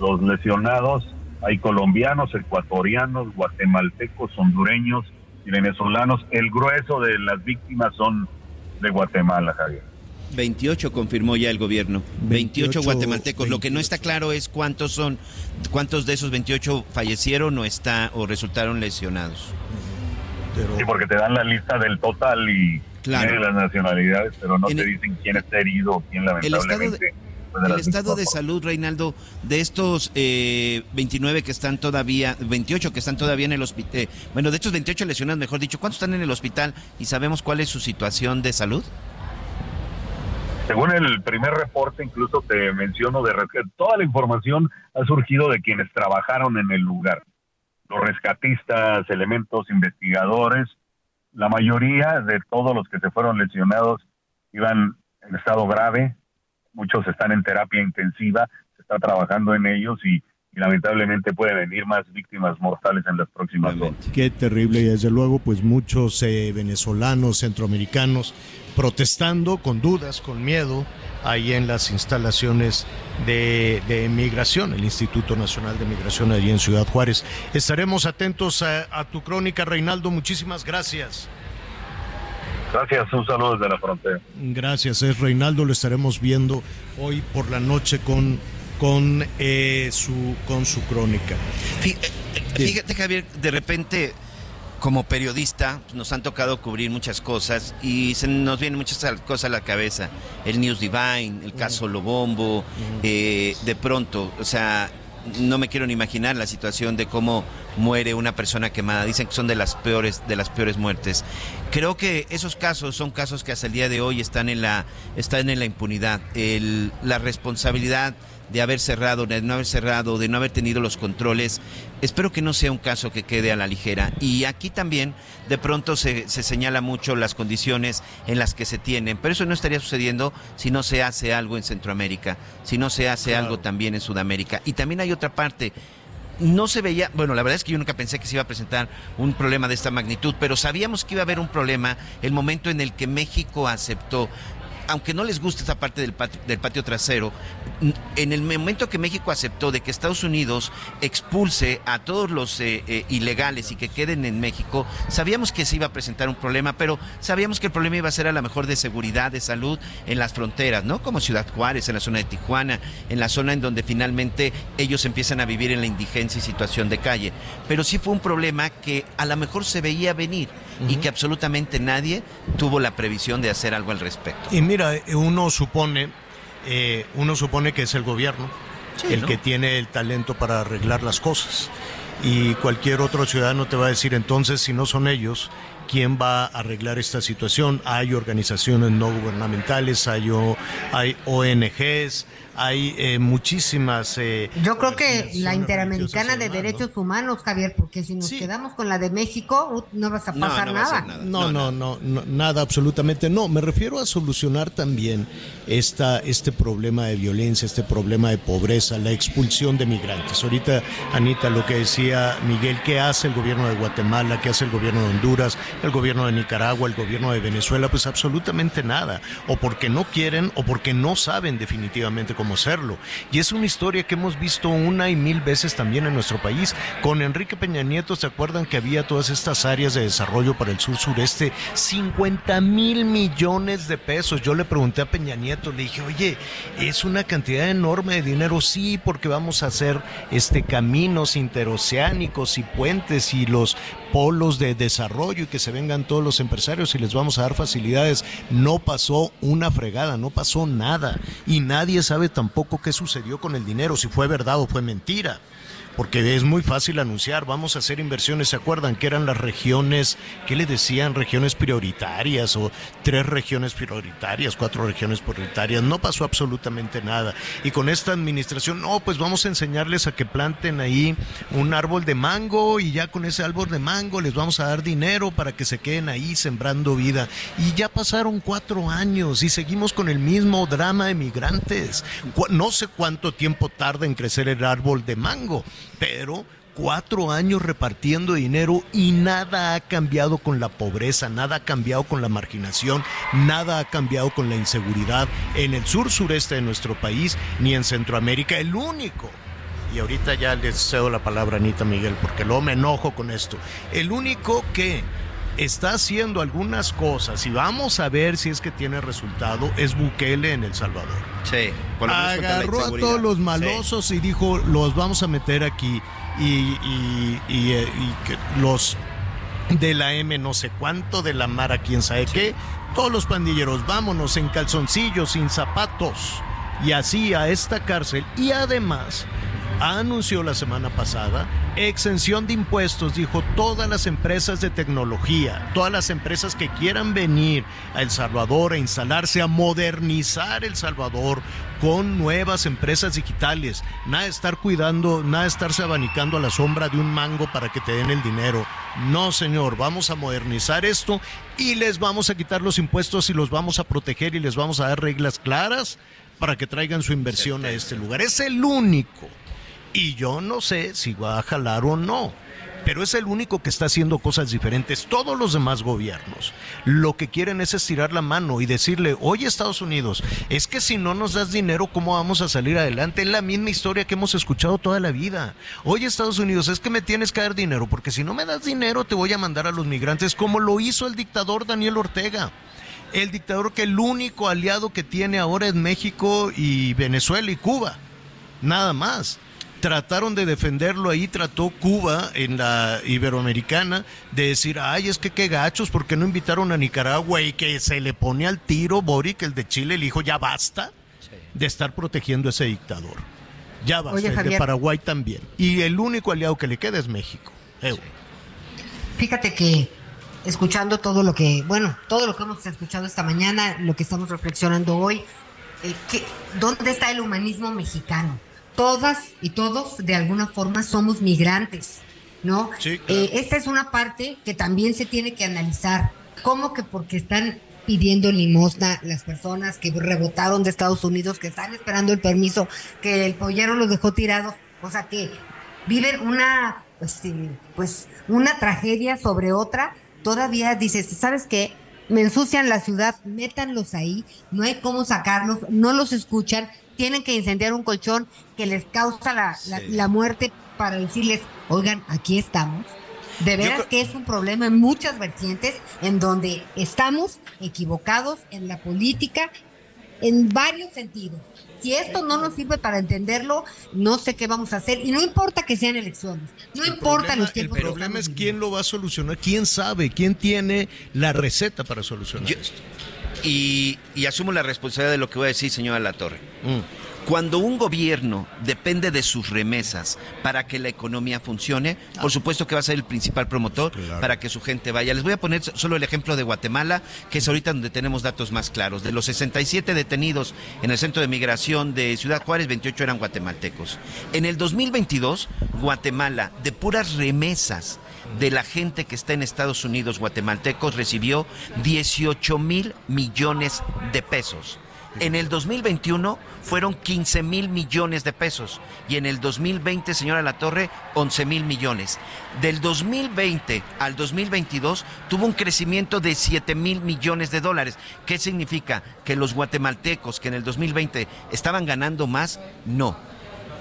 los lesionados. hay colombianos, ecuatorianos, guatemaltecos, hondureños y venezolanos. El grueso de las víctimas son de Guatemala, Javier. 28 confirmó ya el gobierno. 28, guatemaltecos. Lo que no está claro es cuántos son, cuántos de esos 28 fallecieron o está o resultaron lesionados. Sí, porque te dan la lista del total y de las nacionalidades, pero no te dicen quién está herido o quién lamentablemente. El estado de, salud, Reinaldo, de estos eh, 29 que están todavía, 28 que están todavía en el hospital, eh, bueno, de estos 28 lesionados, mejor dicho, ¿cuántos están en el hospital y sabemos cuál es su situación de salud? Según el primer reporte, incluso te menciono de toda la información ha surgido de quienes trabajaron en el lugar. Los rescatistas, elementos investigadores, la mayoría de todos los que se fueron lesionados iban en estado grave, muchos están en terapia intensiva, se está trabajando en ellos y, lamentablemente pueden venir más víctimas mortales en las próximas horas. Qué terrible y desde luego pues muchos eh, venezolanos, centroamericanos protestando con dudas, con miedo, ahí en las instalaciones de, de migración, el Instituto Nacional de Migración allí en Ciudad Juárez. Estaremos atentos a, a tu crónica, Reinaldo. Muchísimas gracias. Gracias, un saludo desde la frontera. Gracias, es Reinaldo, lo estaremos viendo hoy por la noche con, con, eh, su, con su crónica. Fíjate, Javier, de repente como periodista nos han tocado cubrir muchas cosas y se nos vienen muchas cosas a la cabeza. El News Divine, el caso Lobombo, eh, de pronto, o sea, no me quiero ni imaginar la situación de cómo muere una persona quemada. Dicen que son de las peores, de las peores muertes. Creo que esos casos son casos que hasta el día de hoy están en la, están en la impunidad. la responsabilidad de haber cerrado, de no haber cerrado, de no haber tenido los controles. Espero que no sea un caso que quede a la ligera. Y aquí también de pronto se, se, señala mucho las condiciones en las que se tienen, pero eso no estaría sucediendo si no se hace algo en Centroamérica, si no se hace algo también en Sudamérica. Y también hay otra parte. No se veía, bueno, la verdad es que yo nunca pensé que se iba a presentar un problema de esta magnitud, pero sabíamos que iba a haber un problema el momento en el que México aceptó aunque no les guste esta parte del patio, del patio trasero, en el momento que México aceptó de que Estados Unidos expulse a todos los eh, eh, ilegales y que queden en México, sabíamos que se iba a presentar un problema, pero sabíamos que el problema iba a ser a lo mejor de seguridad, de salud en las fronteras, ¿no? Como Ciudad Juárez, en la zona de Tijuana, en la zona en donde finalmente ellos empiezan a vivir en la indigencia y situación de calle. Pero sí fue un problema que a lo mejor se veía venir y que absolutamente nadie tuvo la previsión de hacer algo al respecto. Y mira, uno supone, eh, uno supone que es el gobierno el que tiene el talento para arreglar las cosas. Y cualquier otro ciudadano te va a decir entonces, si no son ellos, quién va a arreglar esta situación. Hay organizaciones no gubernamentales, hay, hay ONGs, hay eh, muchísimas... Eh, Yo creo que la Interamericana de Derechos Humanos, Javier, porque si nos quedamos con la de México, no vas a pasar nada. No, no, no, nada, absolutamente no. Me refiero a solucionar también esta, este problema de violencia, este problema de pobreza, la expulsión de migrantes. Ahorita, Anita, lo que decía Miguel, ¿qué hace el gobierno de Guatemala? ¿Qué hace el gobierno de Honduras? ¿El gobierno de Nicaragua? ¿El gobierno de Venezuela? Pues absolutamente nada. O porque no quieren o porque no saben definitivamente cómo Y es una historia que hemos visto una y mil veces también en nuestro país. Con Enrique Peña Nieto, ¿se acuerdan que había todas estas áreas de desarrollo para el sur sureste? 50 mil millones de pesos. Yo le pregunté a Peña Nieto, le dije, oye, es una cantidad enorme de dinero, sí, porque vamos a hacer este caminos interoceánicos y puentes y los polos de desarrollo y que se vengan todos los empresarios y les vamos a dar facilidades. No pasó una fregada, no pasó nada. Y nadie sabe tampoco qué sucedió con el dinero, si fue verdad o fue mentira porque es muy fácil anunciar, vamos a hacer inversiones, ¿se acuerdan que eran las regiones, qué le decían, regiones prioritarias o tres regiones prioritarias, cuatro regiones prioritarias? No pasó absolutamente nada. Y con esta administración, no, pues vamos a enseñarles a que planten ahí un árbol de mango y ya con ese árbol de mango les vamos a dar dinero para que se queden ahí sembrando vida. Y ya pasaron cuatro años y seguimos con el mismo drama de migrantes. No sé cuánto tiempo tarda en crecer el árbol de mango pero cuatro años repartiendo dinero y nada ha cambiado con la pobreza, nada ha cambiado con la marginación, nada ha cambiado con la inseguridad en el sur sureste de nuestro país ni en Centroamérica. El único y ahorita ya les cedo la palabra a Anita Miguel, porque luego me enojo con esto. El único que está haciendo algunas cosas y vamos a ver si es que tiene resultado es Bukele en El Salvador. Sí, agarró a todos los malosos y dijo los vamos a meter aquí y, y, eh, que los de la M no sé cuánto, de la Mara quién sabe qué, todos los pandilleros vámonos en calzoncillos, sin zapatos y así a esta cárcel. Y además anunció la semana pasada exención de impuestos, dijo todas las empresas de tecnología, todas las empresas que quieran venir a El Salvador a instalarse, a modernizar El Salvador con nuevas empresas digitales, nada de estar cuidando, nada de estarse abanicando a la sombra de un mango para que te den el dinero. No, señor, vamos a modernizar esto y les vamos a quitar los impuestos y los vamos a proteger y les vamos a dar reglas claras para que traigan su inversión a este lugar. Es el único y yo no sé si va a jalar o no. Pero es el único que está haciendo cosas diferentes. Todos los demás gobiernos lo que quieren es estirar la mano y decirle, oye Estados Unidos, es que si no nos das dinero, ¿cómo vamos a salir adelante? Es la misma historia que hemos escuchado toda la vida. Oye Estados Unidos, es que me tienes que dar dinero, porque si no me das dinero te voy a mandar a los migrantes, como lo hizo el dictador Daniel Ortega el dictador que el único aliado que tiene ahora es México y Venezuela y Cuba. Nada más trataron de defenderlo ahí, trató Cuba en la Iberoamericana de decir, ay, es que qué gachos, porque no invitaron a Nicaragua? Y que se le pone al tiro Boric, el de Chile, le dijo, ya basta de estar protegiendo a ese dictador. Ya basta, el de Paraguay también. Y el único aliado que le queda es México. Fíjate que escuchando todo lo que, bueno, todo lo que hemos escuchado esta mañana, lo que estamos reflexionando hoy, eh, ¿dónde está el humanismo mexicano? Todas y todos de alguna forma somos migrantes, ¿no? Sí, eh, esta es una parte que también se tiene que analizar. ¿Cómo que porque están pidiendo limosna las personas que rebotaron de Estados Unidos, que están esperando el permiso, que el pollero los dejó tirados, o sea que viven una, pues, pues una tragedia sobre otra, todavía dices, ¿sabes qué? Me ensucian la ciudad, métanlos ahí, no hay cómo sacarlos, no los escuchan, tienen que incendiar un colchón que les causa la, muerte para decirles, oigan, aquí estamos. De veras que es un problema en muchas vertientes en donde estamos equivocados en la política en varios sentidos. Si esto no nos sirve para entenderlo, no sé qué vamos a hacer. Y no importa que sean elecciones, no importa los tiempos. El problema es quién lo va a solucionar, quién sabe, quién tiene la receta para solucionar esto. Y, asumo la responsabilidad de lo que voy a decir, señora La Torre. Mm. Cuando un gobierno depende de sus remesas para que la economía funcione, por supuesto que va a ser el principal promotor para que su gente vaya. Les voy a poner solo el ejemplo de Guatemala, que es ahorita donde tenemos datos más claros. De los 67 detenidos en el centro de migración de Ciudad Juárez, 28 eran guatemaltecos. En el 2022, Guatemala, de puras remesas, de la gente que está en Estados Unidos, guatemaltecos, recibió 18 mil millones de pesos. En el 2021 fueron 15 mil millones de pesos y en el 2020, señora La Torre, 11 mil millones. Del 2020 al 2022 tuvo un crecimiento de 7 mil millones de dólares. ¿Qué significa? ¿Que los guatemaltecos que en el 2020 estaban ganando más? No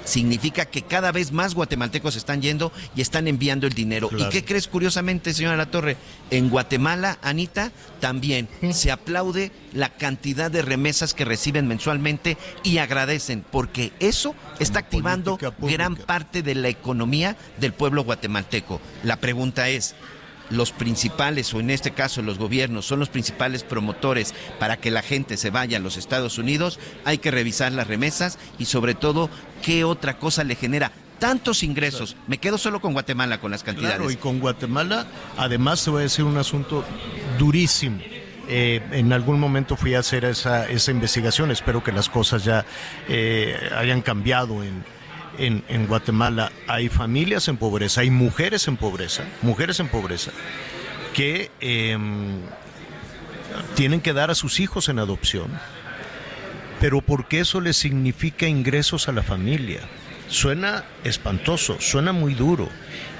significa que cada vez más guatemaltecos están yendo y están enviando el dinero. ¿Y qué crees curiosamente, señora La Torre? En Guatemala, Anita, también se aplaude la cantidad de remesas que reciben mensualmente y agradecen, porque eso está activando gran parte de la economía del pueblo guatemalteco. La pregunta es, los principales, o en este caso los gobiernos, son los principales promotores para que la gente se vaya a los Estados Unidos, hay que revisar las remesas y sobre todo qué otra cosa le genera tantos ingresos. Me quedo solo con Guatemala, con las cantidades. Claro, y con Guatemala, además se va a decir un asunto durísimo. Eh, en algún momento fui a hacer esa, esa investigación, espero que las cosas ya eh, hayan cambiado en, en, Guatemala hay familias en pobreza, hay mujeres en pobreza, mujeres en pobreza, que em, tienen que dar a sus hijos en adopción, pero porque eso les significa ingresos a la familia. Suena espantoso, suena muy duro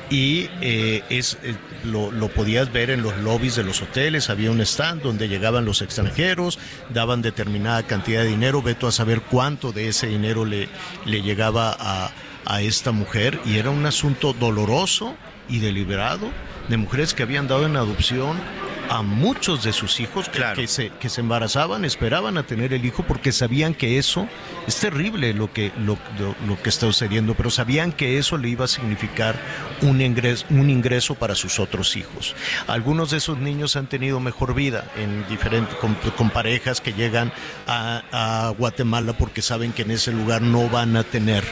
y eh, es, eh, lo, podías ver en los lobbies de los hoteles, había un stand donde llegaban los extranjeros, daban determinada cantidad de dinero, veto a saber cuánto de ese dinero le, le llegaba a, a esta mujer. Y era un asunto doloroso y deliberado de mujeres que habían dado en adopción a muchos de sus hijos que, se, que se embarazaban, esperaban a tener el hijo porque sabían que eso es terrible lo que, lo, lo, que está sucediendo, pero sabían que eso le iba a significar un ingreso, un ingreso para sus otros hijos. Algunos de esos niños han tenido mejor vida en diferentes, con, parejas que llegan a, a Guatemala porque saben que en ese lugar no van a tener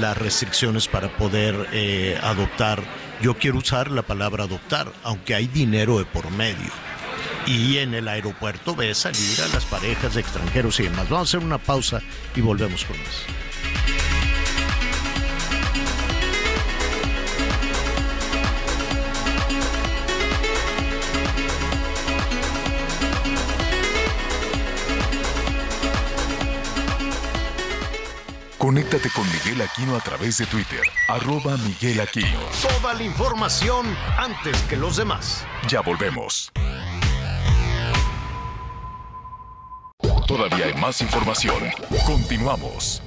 las restricciones para poder eh, adoptar yo quiero usar la palabra adoptar, aunque hay dinero de por medio. Y en el aeropuerto ve salir a las parejas de extranjeros y demás. Vamos a hacer una pausa y volvemos con eso. Conéctate con Miguel Aquino a través de Twitter, arroba Miguel Aquino. Toda la información antes que los demás. Ya volvemos. Todavía hay más información. Continuamos.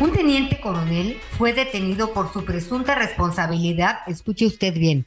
Un teniente coronel fue detenido por su presunta responsabilidad, escuche usted bien,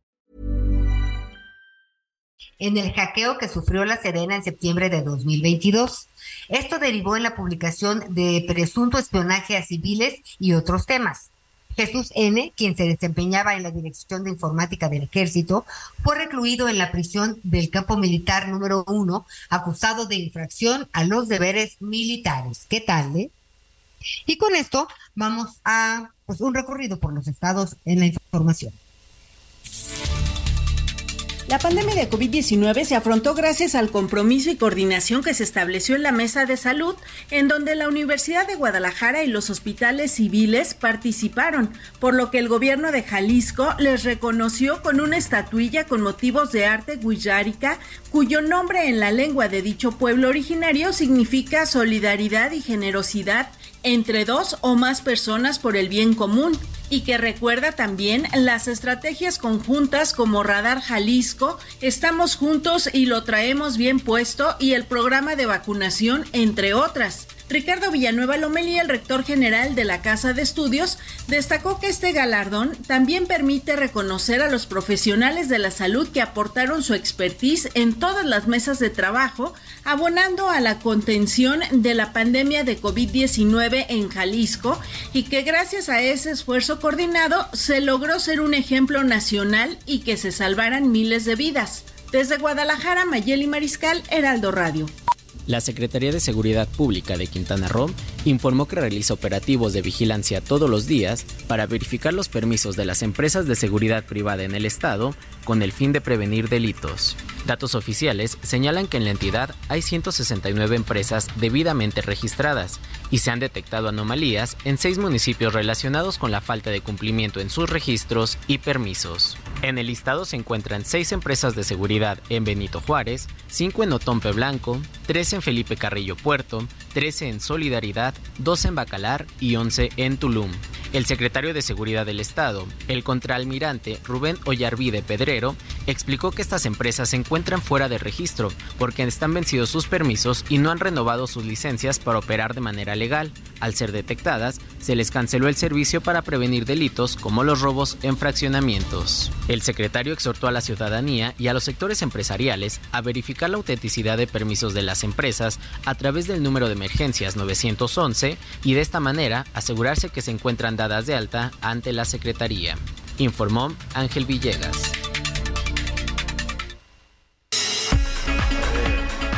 En el hackeo que sufrió la Sedena en septiembre de 2022. Esto derivó en la publicación de presunto espionaje a civiles y otros temas. Jesús N., quien se desempeñaba en la Dirección de Informática del Ejército, fue recluido en la prisión del campo militar número uno, acusado de infracción a los deberes militares. ¿Qué tal, eh? Y con esto vamos a pues, un recorrido por los estados en la información. La pandemia de COVID-19 se afrontó gracias al compromiso y coordinación que se estableció en la Mesa de Salud, en donde la Universidad de Guadalajara y los hospitales civiles participaron, por lo que el gobierno de Jalisco les reconoció con una estatuilla con motivos de arte guillárica, cuyo nombre en la lengua de dicho pueblo originario significa solidaridad y generosidad entre dos o más personas por el bien común y que recuerda también las estrategias conjuntas como Radar Jalisco, Estamos Juntos y lo traemos bien puesto y el programa de vacunación, entre otras. Ricardo Villanueva Lomelí, el rector general de la Casa de Estudios, destacó que este galardón también permite reconocer a los profesionales de la salud que aportaron su expertise en todas las mesas de trabajo, abonando a la contención de la pandemia de COVID-19 en Jalisco y que gracias a ese esfuerzo coordinado se logró ser un ejemplo nacional y que se salvaran miles de vidas. Desde Guadalajara, Mayeli Mariscal, Heraldo Radio. La Secretaría de Seguridad Pública de Quintana Roo informó que realiza operativos de vigilancia todos los días para verificar los permisos de las empresas de seguridad privada en el Estado con el fin de prevenir delitos. Datos oficiales señalan que en la entidad hay 169 empresas debidamente registradas y se han detectado anomalías en seis municipios relacionados con la falta de cumplimiento en sus registros y permisos. En el listado se encuentran seis empresas de seguridad en Benito Juárez, cinco en Otompe Blanco, tres en Felipe Carrillo Puerto, 13 en Solidaridad, 2 en Bacalar y 11 en Tulum. El secretario de Seguridad del Estado, el contraalmirante Rubén Ollarvide Pedrero, explicó que estas empresas se encuentran fuera de registro porque están vencidos sus permisos y no han renovado sus licencias para operar de manera legal. Al ser detectadas, se les canceló el servicio para prevenir delitos como los robos en fraccionamientos. El secretario exhortó a la ciudadanía y a los sectores empresariales a verificar la autenticidad de permisos de las empresas a través del número de emergencias 911 y de esta manera asegurarse que se encuentran dadas de alta ante la Secretaría, informó Ángel Villegas.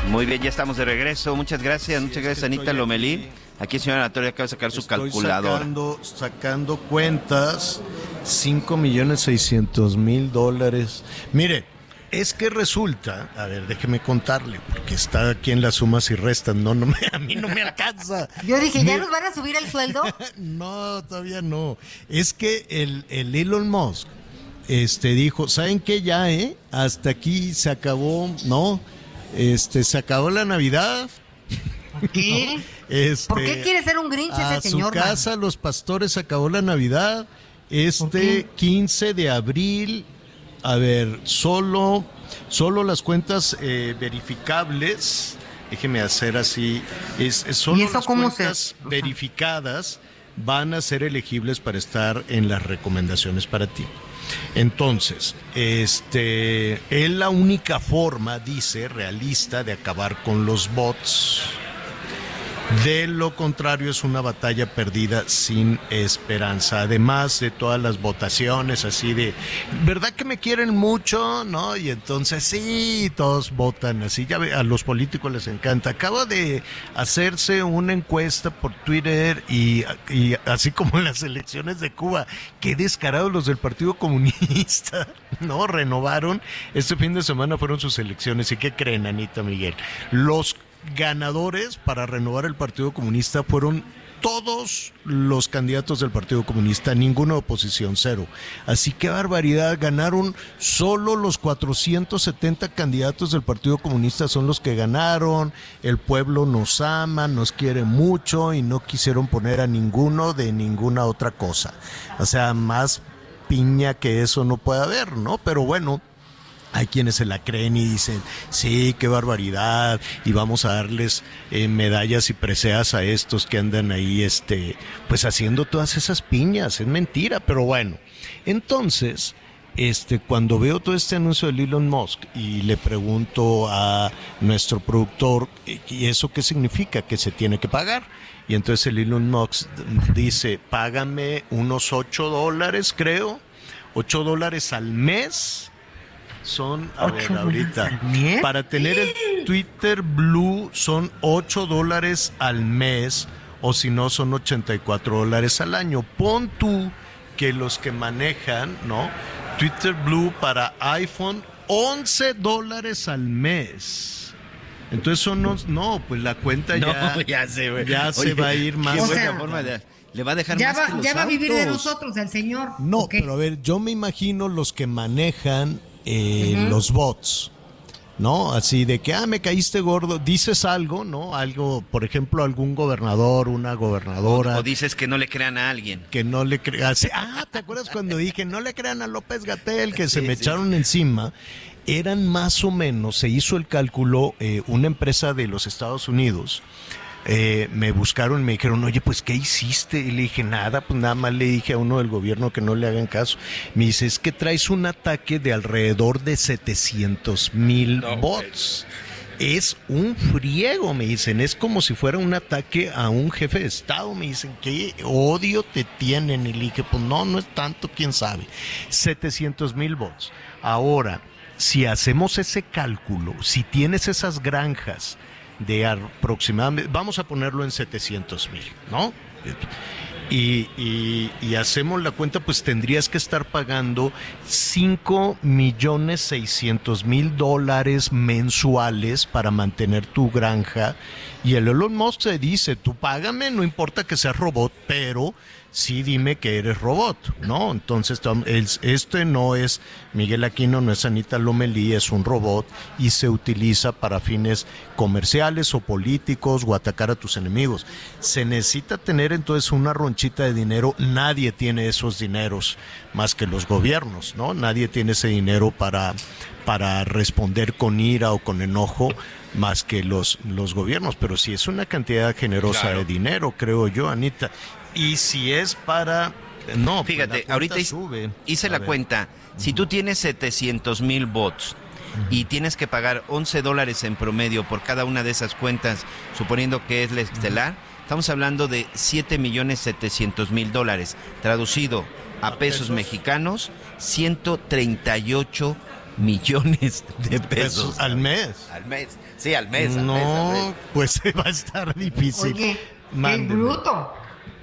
Muy bien, ya estamos de regreso. Muchas gracias, muchas gracias Anita Lomelí. Aquí el señor Anatorio acaba de sacar su calculadora. Sacando, sacando cuentas, 5 millones 600 mil dólares. Mire, Es que resulta, a ver, déjeme contarle, porque está aquí en las sumas y restas, no, no me, a mí no me alcanza. Yo dije, ¿ya nos van a subir el sueldo? no, todavía no. Es que el, el Elon Musk este dijo, ¿saben qué ya, eh? Hasta aquí se acabó, ¿no? Este, se acabó la Navidad. ¿Qué? Este, ¿Por qué quiere ser un Grinch a ese señor? su casa, los pastores, se acabó la Navidad. Este 15 de abril, a ver, solo, solo las cuentas eh, verificables, déjeme hacer así, es, es solo ¿Y eso las se- cuentas verificadas van a ser elegibles para estar en las recomendaciones para ti. Entonces, este, es la única forma, dice, realista de acabar con los bots. De lo contrario, es una batalla perdida sin esperanza. Además de todas las votaciones así de, ¿verdad que me quieren mucho? ¿No? Y entonces sí, todos votan así. Ya a los políticos les encanta. Acaba de hacerse una encuesta por Twitter y, y así como en las elecciones de Cuba, qué descarados los del Partido Comunista. No, renovaron. Este fin de semana fueron sus elecciones. ¿Y qué creen, Anita Miguel? Los ganadores para renovar el Partido Comunista fueron todos los candidatos del Partido Comunista, ninguna oposición, cero. Así que barbaridad, ganaron solo los 470 candidatos del Partido Comunista son los que ganaron, el pueblo nos ama, nos quiere mucho y no quisieron poner a ninguno de ninguna otra cosa. O sea, más piña que eso no puede haber, ¿no? Pero bueno, hay quienes se la creen y dicen, sí, qué barbaridad, y vamos a darles eh, medallas y preseas a estos que andan ahí, este, pues haciendo todas esas piñas, es mentira, pero bueno. Entonces, este, cuando veo todo este anuncio de Elon Musk y le pregunto a nuestro productor, ¿y eso qué significa? Que se tiene que pagar. Y entonces el Elon Musk dice, págame unos 8 dólares, creo, 8 dólares al mes son, a ver, ¿Ocho ahorita, para tener el Twitter Blue son 8 dólares al mes o si no son 84 dólares al año. Pon tú que los que manejan, ¿no? Twitter Blue para iPhone, 11 dólares al mes. Entonces son, no, no, pues la cuenta ya, No, ya sé, güey. ya se va a ir más. Qué O buena sea, forma de- le va a dejar Ya más que va, los ya va a vivir de nosotros el señor. No, pero a ver, yo me imagino los que manejan eh, los bots, ¿no? Así de que, ah, me caíste gordo, dices algo, ¿no? Algo, por ejemplo, algún gobernador, una gobernadora. O dices que no le crean a alguien. que no le crean. Ah, ¿te acuerdas cuando dije no le crean a López Gatel que se me echaron encima? Eran más o menos, se hizo el cálculo, eh, una empresa de los Estados Unidos. Eh, me buscaron y me dijeron, oye, pues, ¿qué hiciste? Y le dije, nada, pues nada más le dije a uno del gobierno que no le hagan caso. Me dice, es que traes un ataque de alrededor de 700 mil bots. Es un friego, me dicen. Es como si fuera un ataque a un jefe de Estado. Me dicen, ¿qué odio te tienen? Y le dije, pues no, no es tanto, quién sabe. 700 mil bots. Ahora, si hacemos ese cálculo, si tienes esas granjas de aproximadamente, vamos a ponerlo en 700 mil, ¿no? Y, hacemos la cuenta, pues tendrías que estar pagando 5 millones 600 mil dólares mensuales para mantener tu granja. Y el Elon Musk se dice, tú págame, no importa que seas robot, pero sí dime que eres robot, ¿no? Entonces, este no es Miguel Aquino, no es Anita Lomelí, es un robot y se utiliza para fines comerciales o políticos o atacar a tus enemigos. Se necesita tener entonces una ronchita de dinero, nadie tiene esos dineros más que los gobiernos, ¿no? Nadie tiene ese dinero para, para responder con ira o con enojo más que los, los gobiernos, pero si es una cantidad generosa Claro. de dinero, creo yo, Anita. Y si es para... No, pues Fíjate, ahorita hice, sube. hice A la ver. cuenta. Si tú tienes 700 mil bots y tienes que pagar 11 dólares en promedio por cada una de esas cuentas, suponiendo que es la estelar, estamos hablando de 7 millones 700 mil dólares. Traducido a, pesos, mexicanos, 138 millones de pesos. Pesos al mes. Al mes. Sí, al mes. al no, mes, al mes. pues va a estar difícil. Oye, qué bruto.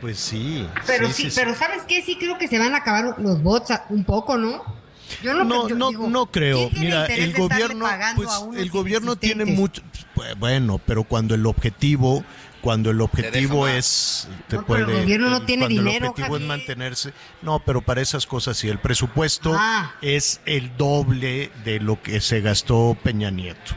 Pues sí. Pero sí, pero ¿sabes qué? Sí creo que se van a acabar los bots un poco, ¿no? Yo no, no, no, creo. Mira, el gobierno, pues, el gobierno tiene mucho, pues, bueno, pero cuando el objetivo cuando el objetivo es te puede, el gobierno no tiene cuando dinero, el objetivo es mantenerse no pero para esas cosas sí el presupuesto ah. es el doble de lo que se gastó Peña Nieto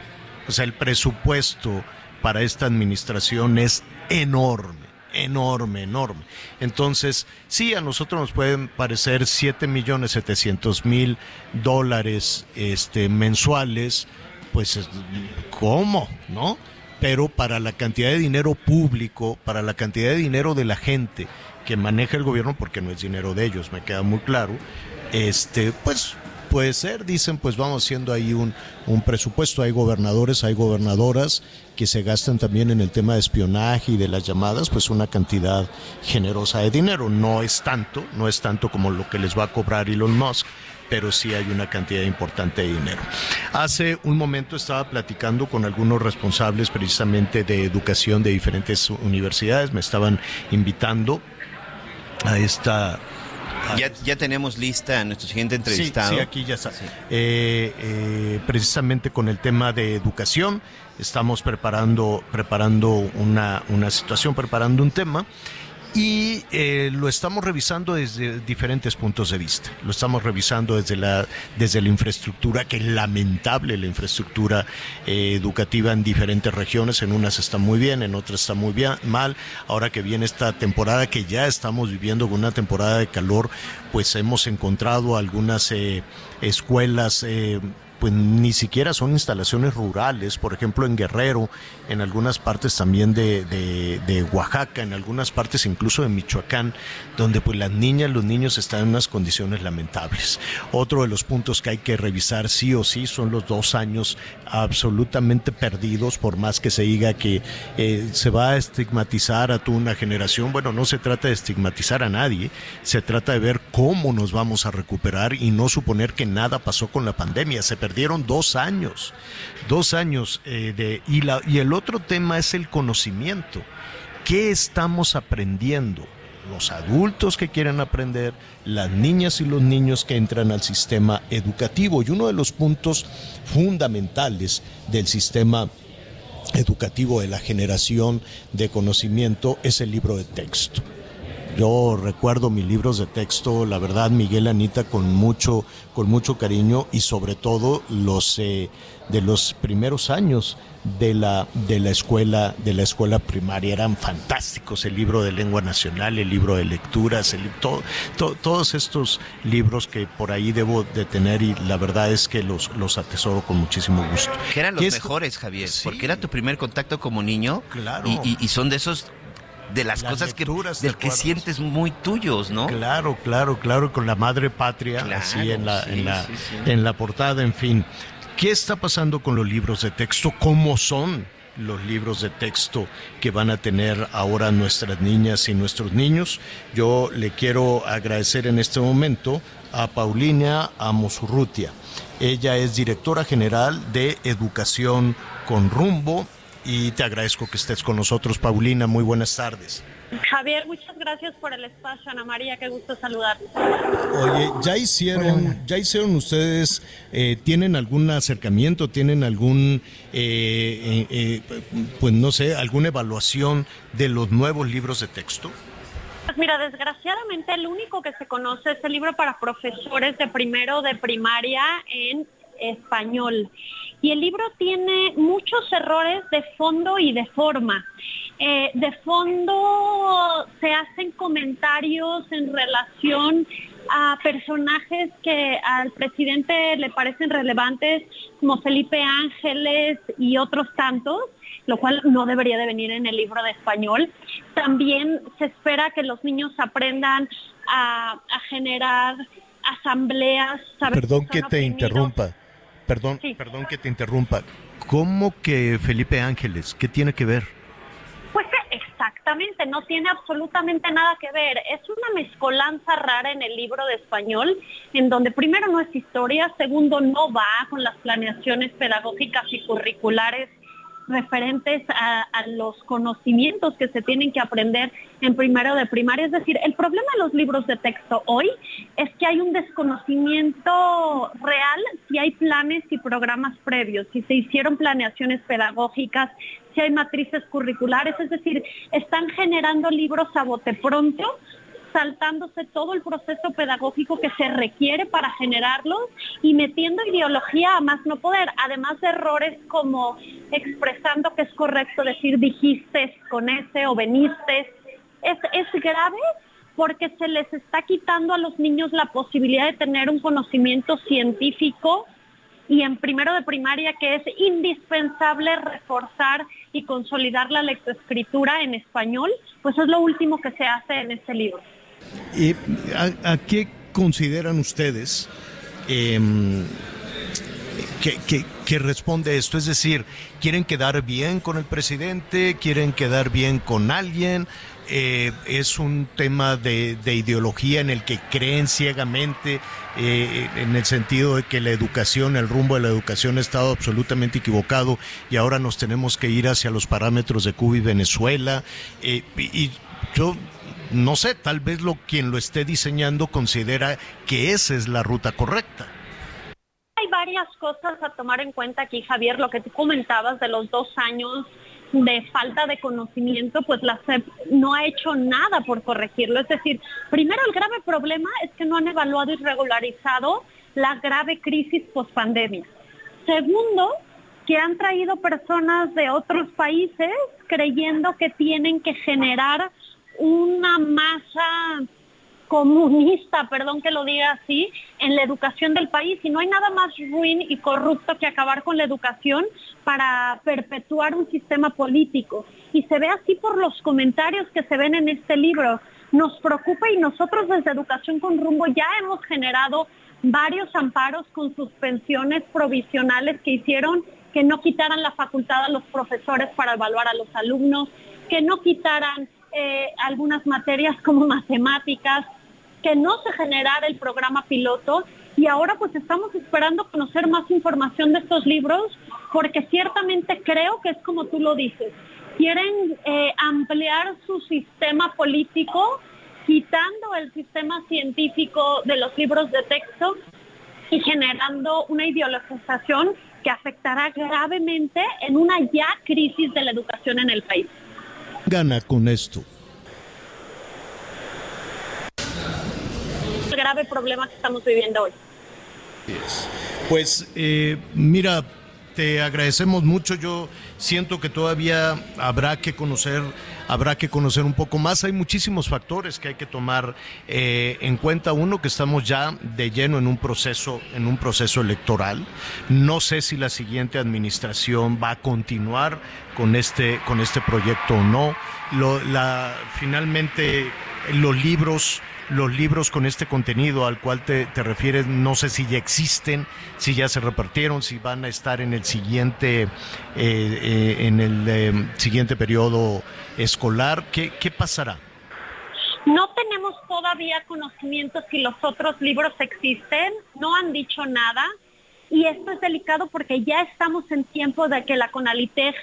o sea el presupuesto para esta administración es enorme enorme, enorme. Entonces, sí, a nosotros nos pueden parecer 7 millones 700 mil dólares este, mensuales, pues, ¿cómo? ¿No? Pero para la cantidad de dinero público, para la cantidad de dinero de la gente que maneja el gobierno, porque no es dinero de ellos, me queda muy claro, este, pues puede ser, dicen, pues vamos haciendo ahí un, un presupuesto. Hay gobernadores, hay gobernadoras que se gastan también en el tema de espionaje y de las llamadas, pues una cantidad generosa de dinero. No es tanto, no es tanto como lo que les va a cobrar Elon Musk, pero sí hay una cantidad importante de dinero. Hace un momento estaba platicando con algunos responsables precisamente de educación de diferentes universidades, me estaban invitando a esta ya, ya tenemos lista a nuestro siguiente entrevistado. Sí, aquí ya está. Eh, eh, precisamente con el tema de educación, estamos preparando, preparando una, una situación, preparando un tema y eh, lo estamos revisando desde diferentes puntos de vista. Lo estamos revisando desde la, desde la infraestructura, que es lamentable la infraestructura eh, educativa en diferentes regiones. En unas está muy bien, en otras está muy bien, mal. Ahora que viene esta temporada que ya estamos viviendo con una temporada de calor, pues hemos encontrado algunas eh, escuelas pues ni siquiera son instalaciones rurales, por ejemplo en Guerrero, en algunas partes también de, de, Oaxaca, en algunas partes incluso de Michoacán, donde pues las niñas, los niños están en unas condiciones lamentables. Otro de los puntos que hay que revisar sí o sí son los dos años absolutamente perdidos, por más que se diga que eh, se va a estigmatizar a toda una generación. Bueno, no se trata de estigmatizar a nadie, se trata de ver cómo nos vamos a recuperar y no suponer que nada pasó con la pandemia. Se dieron dos años, dos años eh, de, y, la, y el otro tema es el conocimiento. ¿Qué estamos aprendiendo? Los adultos que quieren aprender, las niñas y los niños que entran al sistema educativo. Y uno de los puntos fundamentales del sistema educativo de la generación de conocimiento es el libro de texto. Yo recuerdo mis libros de texto, la verdad, Miguel Anita, con mucho, con mucho cariño y sobre todo los eh, de los primeros años de la, de la escuela, de la escuela primaria eran fantásticos. El libro de lengua nacional, el libro de lecturas, el, todos estos libros que por ahí debo de tener y la verdad es que los, los atesoro con muchísimo gusto. Que eran los mejores, Javier, porque era tu primer contacto como niño. Claro. y son de esos de las, cosas que del que sientes muy tuyos, ¿no? Claro, claro, claro, con la madre patria así en la en la en la portada, en fin. ¿Qué está pasando con los libros de texto? ¿Cómo son los libros de texto que van a tener ahora nuestras niñas y nuestros niños? Yo le quiero agradecer en este momento a Paulina Amosurrutia. Ella es directora general de Educación con Rumbo y te agradezco que estés con nosotros, Paulina. Muy buenas tardes. Javier, muchas gracias por el espacio, Ana María, qué gusto saludar. Oye, ya hicieron, ya hicieron ustedes, eh, tienen algún acercamiento, tienen algún, eh, eh, pues no sé, alguna evaluación de los nuevos libros de texto. Pues mira, desgraciadamente el único que se conoce es el libro para profesores de primero de primaria en español. Y el libro tiene muchos errores de fondo y de forma. Eh, de fondo se hacen comentarios en relación a personajes que al presidente le parecen relevantes, como Felipe Ángeles y otros tantos, lo cual no debería de venir en el libro de español. También se espera que los niños aprendan a, generar asambleas. Perdón que te interrumpa. Perdón, perdón que te interrumpa. ¿Cómo que Felipe Ángeles? ¿Qué tiene que ver? Exactamente, no tiene absolutamente nada que ver. Es una mezcolanza rara en el libro de español, en donde primero no es historia, segundo no va con las planeaciones pedagógicas y curriculares referentes a, los conocimientos que se tienen que aprender en primero de primaria. Es decir, el problema de los libros de texto hoy es que hay un desconocimiento real si hay planes y programas previos, si se hicieron planeaciones pedagógicas, si hay matrices curriculares, es decir, están generando libros a bote pronto saltándose todo el proceso pedagógico que se requiere para generarlos y metiendo ideología a más no poder, además de errores como expresando que es correcto decir dijiste con ese o veniste. Es, es grave porque se les está quitando a los niños la posibilidad de tener un conocimiento científico y en primero de primaria que es indispensable reforzar y consolidar la lectoescritura en español, pues es lo último que se hace en este libro. ¿Y a, qué consideran ustedes em, que, responde esto? Es decir, ¿quieren quedar bien con el presidente? ¿Quieren quedar bien con alguien? Eh, es un tema de, ideología en el que creen ciegamente, eh, en el sentido de que la educación, el rumbo de la educación ha estado absolutamente equivocado y ahora nos tenemos que ir hacia los parámetros de Cuba y Venezuela. Eh, y yo no sé, tal vez lo quien lo esté diseñando considera que esa es la ruta correcta. Hay varias cosas a tomar en cuenta aquí, Javier, lo que tú comentabas de los dos años de falta de conocimiento, pues la SEP no ha hecho nada por corregirlo. Es decir, primero el grave problema es que no han evaluado y regularizado la grave crisis post-pandemia. Segundo, que han traído personas de otros países creyendo que tienen que generar una masa comunista, perdón que lo diga así, en la educación del país. Y no hay nada más ruin y corrupto que acabar con la educación para perpetuar un sistema político. Y se ve así por los comentarios que se ven en este libro. Nos preocupa y nosotros desde Educación con Rumbo ya hemos generado varios amparos con suspensiones provisionales que hicieron que no quitaran la facultad a los profesores para evaluar a los alumnos, que no quitaran eh, algunas materias como matemáticas, que no se generara el programa piloto y ahora pues estamos esperando conocer más información de estos libros porque ciertamente creo que es como tú lo dices, quieren eh, ampliar su sistema político quitando el sistema científico de los libros de texto y generando una ideologización que afectará gravemente en una ya crisis de la educación en el país gana con esto? El grave problema que estamos viviendo hoy. Pues eh, mira, te agradecemos mucho. Yo siento que todavía habrá que conocer, habrá que conocer un poco más. Hay muchísimos factores que hay que tomar eh, en cuenta. Uno que estamos ya de lleno en un proceso, en un proceso electoral. No sé si la siguiente administración va a continuar con este, con este proyecto o no. Lo, la, finalmente los libros los libros con este contenido al cual te, refieres, no sé si ya existen, si ya se repartieron, si van a estar en el siguiente, eh, eh, en el eh, siguiente periodo escolar. ¿Qué, ¿Qué pasará? No tenemos todavía conocimiento si los otros libros existen, no han dicho nada. Y esto es delicado porque ya estamos en tiempo de que la CONALITEG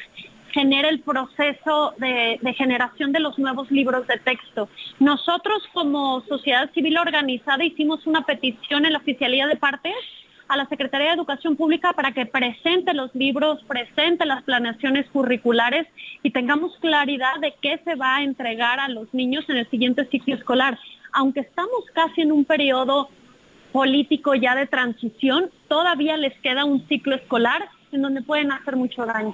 genera el proceso de, generación de los nuevos libros de texto. Nosotros como sociedad civil organizada hicimos una petición en la oficialía de partes a la Secretaría de Educación Pública para que presente los libros, presente las planeaciones curriculares y tengamos claridad de qué se va a entregar a los niños en el siguiente ciclo escolar. Aunque estamos casi en un periodo político ya de transición, todavía les queda un ciclo escolar en donde pueden hacer mucho daño.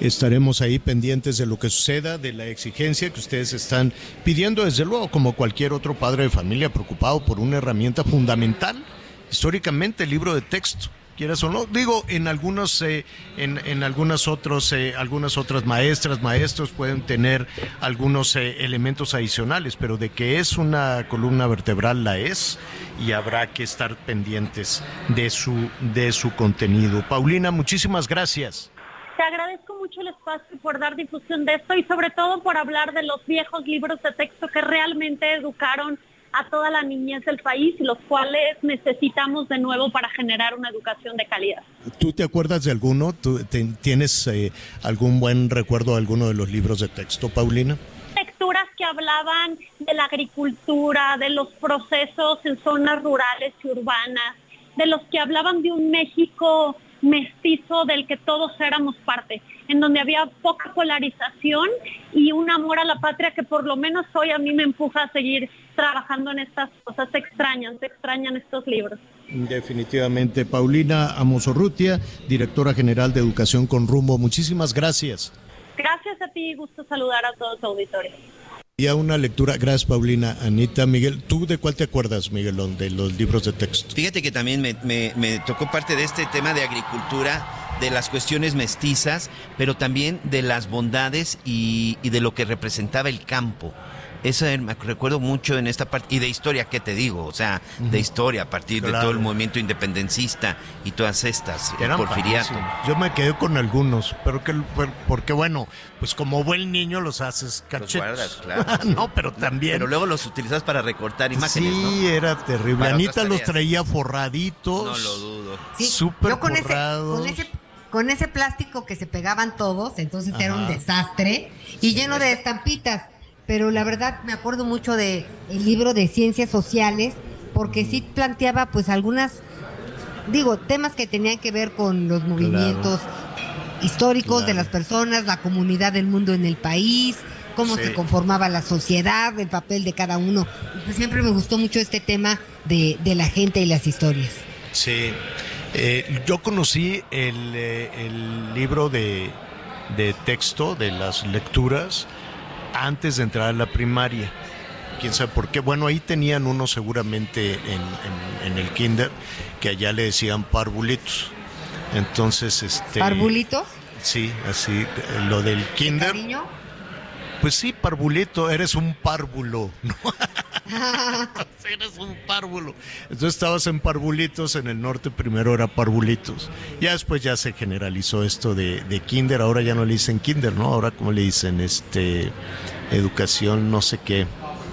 Estaremos ahí pendientes de lo que suceda, de la exigencia que ustedes están pidiendo, desde luego, como cualquier otro padre de familia preocupado por una herramienta fundamental, históricamente el libro de texto quieras o no. Digo, en algunos, eh, en, en, algunas otros, eh, algunas otras maestras, maestros pueden tener algunos eh, elementos adicionales, pero de que es una columna vertebral la es y habrá que estar pendientes de su, de su contenido. Paulina, muchísimas gracias. Te agradezco mucho el espacio por dar difusión de esto y sobre todo por hablar de los viejos libros de texto que realmente educaron a toda la niñez del país y los cuales necesitamos de nuevo para generar una educación de calidad. ¿Tú te acuerdas de alguno? ¿Tú ¿Tienes eh, algún buen recuerdo de alguno de los libros de texto, Paulina? Lecturas que hablaban de la agricultura, de los procesos en zonas rurales y urbanas, de los que hablaban de un México mestizo del que todos éramos parte, en donde había poca polarización y un amor a la patria que por lo menos hoy a mí me empuja a seguir trabajando en estas cosas. Se extrañan, se extrañan estos libros. Definitivamente. Paulina Amosorrutia, directora general de Educación con Rumbo, muchísimas gracias. Gracias a ti, gusto saludar a todos los auditores. Y a una lectura, gracias Paulina, Anita, Miguel, ¿tú de cuál te acuerdas, Miguelón, de los libros de texto? Fíjate que también me, tocó parte de este tema de agricultura, de las cuestiones mestizas, pero también de las bondades y de lo que representaba el campo. Eso me recuerdo mucho en esta parte, y de historia, ¿qué te digo? O sea, de historia, a partir de todo el movimiento independencista y todas estas, Eran porfiriato. Yo me quedé con algunos, pero que, porque bueno, pues como buen niño los haces cachetos. claro. no, pero también. Pero luego los utilizas para recortar imágenes, Sí, era terrible. Anita los traía forraditos. No lo dudo. Sí, Súper con Ese, con ese plástico que se pegaban todos, entonces era un desastre y lleno de estampitas pero la verdad me acuerdo mucho de el libro de ciencias sociales porque sí planteaba pues algunas digo temas que tenían que ver con los movimientos históricos de las personas la comunidad del mundo en el país cómo se conformaba la sociedad el papel de cada uno. Pues siempre me gustó mucho este tema de, la gente y las historias. Sí. Eh, yo conocí el, eh, el libro de, de texto de las lecturas antes de entrar a la primaria. Quién sabe por qué. Bueno, ahí tenían uno seguramente en, el kinder que allá le decían parvulitos. Entonces, este. ¿Parvulitos? Sí, así. Lo del kinder. Pues sí, parvulito, eres un párvulo. ¿no? eres un párvulo. Entonces estabas en parvulitos, en el norte primero era parvulitos. Ya después ya se generalizó esto de, de kinder, ahora ya no le dicen kinder, ¿no? Ahora como le dicen este educación no sé qué.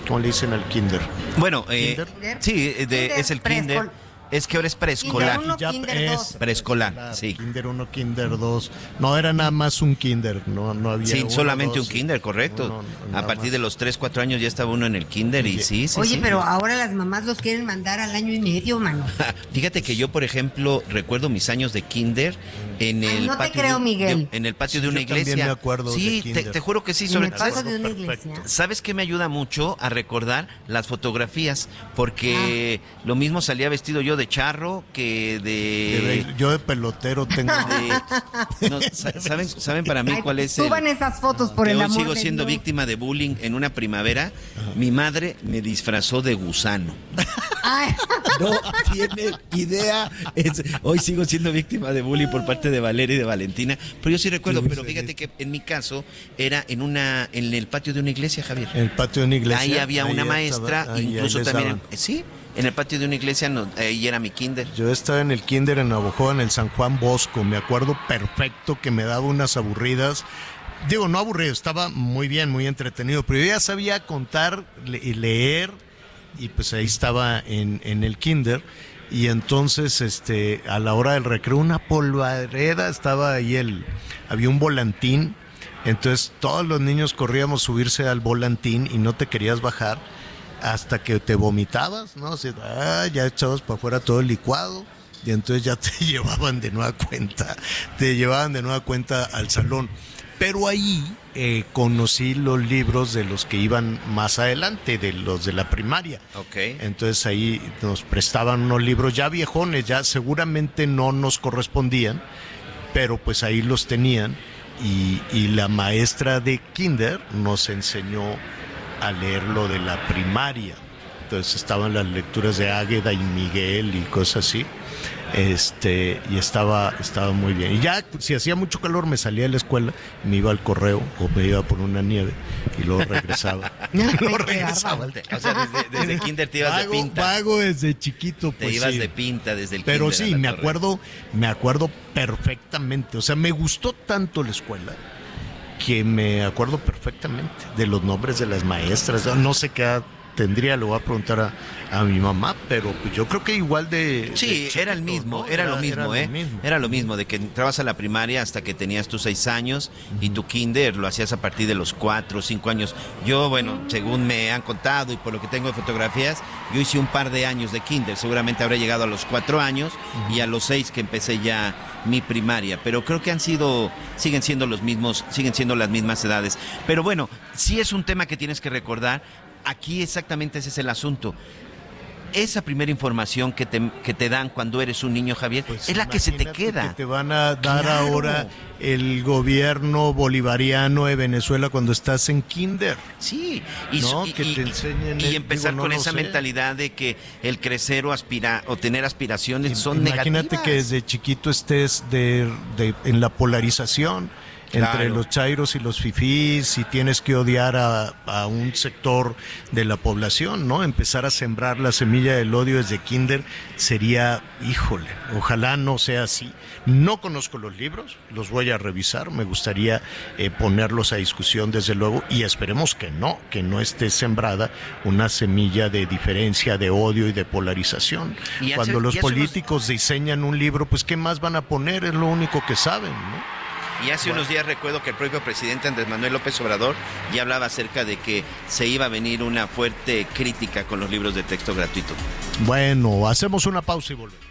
¿Cómo le dicen al kinder? Bueno, eh, sí, es el kinder es que ahora es preescolar. es preescolar, sí. Kinder 1, Kinder 2. No era nada más un Kinder, no, no había. Sí, solamente un Kinder, correcto. a partir de los 3, 4 años ya estaba uno en el Kinder y sí, sí. Oye, pero ahora las mamás los quieren mandar al año y medio, mano. Fíjate que yo, por ejemplo, recuerdo mis años de Kinder en el no patio. Te creo, Miguel. De, en el patio de una iglesia. me acuerdo sí, te, juro que sí. Sobre en el patio de una iglesia. ¿Sabes qué me ayuda mucho a recordar las fotografías? Porque ah. lo mismo salía vestido yo de charro que de... Yo de pelotero tengo... ¿saben, ¿Saben para mí cuál es Suban esas fotos por el hoy sigo siendo víctima de bullying en una primavera. Mi madre me disfrazó de gusano. no tiene idea. hoy sigo siendo víctima de bullying por parte de Valeria y de Valentina. Pero yo sí recuerdo, pero fíjate que en mi caso era en una en el patio de una iglesia, Javier. En el patio de una iglesia. Ahí había una maestra, incluso también... sí, en el patio de una iglesia, no, ahí era mi kinder. Yo estaba en el kinder en Navajo, en el San Juan Bosco. Me acuerdo perfecto que me daba unas aburridas. Digo, no aburrido, estaba muy bien, muy entretenido, pero yo ya sabía contar y leer y pues ahí estaba en, en el kinder y entonces este a la hora del recreo una polvareda estaba ahí el había un volantín entonces todos los niños corríamos subirse al volantín y no te querías bajar hasta que te vomitabas, ¿no? O ah, ya echabas para afuera todo el licuado y entonces ya te llevaban de nueva cuenta, te llevaban de nueva cuenta al salón. Pero ahí eh, conocí los libros de los que iban más adelante, de los de la primaria. Okay. Entonces ahí nos prestaban unos libros ya viejones, ya seguramente no nos correspondían, pero pues ahí los tenían. Y, y la maestra de Kinder nos enseñó a leer lo de la primaria. Entonces estaban las lecturas de Águeda y Miguel y cosas así. Este, y estaba, estaba muy bien. Y ya, si hacía mucho calor, me salía de la escuela, me iba al correo o me iba por una nieve y luego regresaba. luego regresaba. O sea, desde, kinder te ibas de pinta. Pago desde chiquito, pues. Te ibas de pinta desde el Pero sí, me acuerdo, me acuerdo perfectamente. O sea, me gustó tanto la escuela que me acuerdo perfectamente de los nombres de las maestras. No sé qué tendría, lo voy a preguntar a, a mi mamá, pero pues yo creo que igual de... Sí, de era el mismo, ¿no? era, lo mismo, era ¿eh? lo mismo. Era lo mismo, de que entrabas a la primaria hasta que tenías tus seis años y tu kinder lo hacías a partir de los cuatro o cinco años. Yo, bueno, según me han contado y por lo que tengo de fotografías, yo hice un par de años de kinder. Seguramente habré llegado a los cuatro años y a los seis que empecé ya mi primaria. Pero creo que han sido, siguen siendo los mismos, siguen siendo las mismas edades. Pero bueno, sí es un tema que tienes que recordar. Aquí exactamente ese es el asunto esa primera información que te, que te dan cuando eres un niño, Javier, Pues es la que se te imagínate queda. Que te van a dar Claro. ahora el gobierno bolivariano de Venezuela cuando estás en kinder. Sí, y, No, y- que te enseñen y el- empezar digo, no con esa sé. mentalidad de que el crecer o aspirar o tener aspiraciones son Imagínate negativas. que desde chiquito estés de, de- en la polarización entre los chairos y los fifís y tienes que odiar a, a un sector de la población, ¿no? Empezar a sembrar la semilla del odio desde kinder sería, híjole, ojalá no sea así. No conozco los libros, los voy a revisar, me gustaría eh, ponerlos a discusión desde luego y esperemos que no, que no esté sembrada una semilla de diferencia, de odio y de polarización. Y Cuando los hace políticos diseñan un libro, pues ¿qué más van a poner? Es lo único que saben, ¿no? Y hace unos días recuerdo que el propio presidente Andrés Manuel López Obrador ya hablaba acerca de que se iba a venir una fuerte crítica con los libros de texto gratuito. Bueno, hacemos una pausa y volvemos.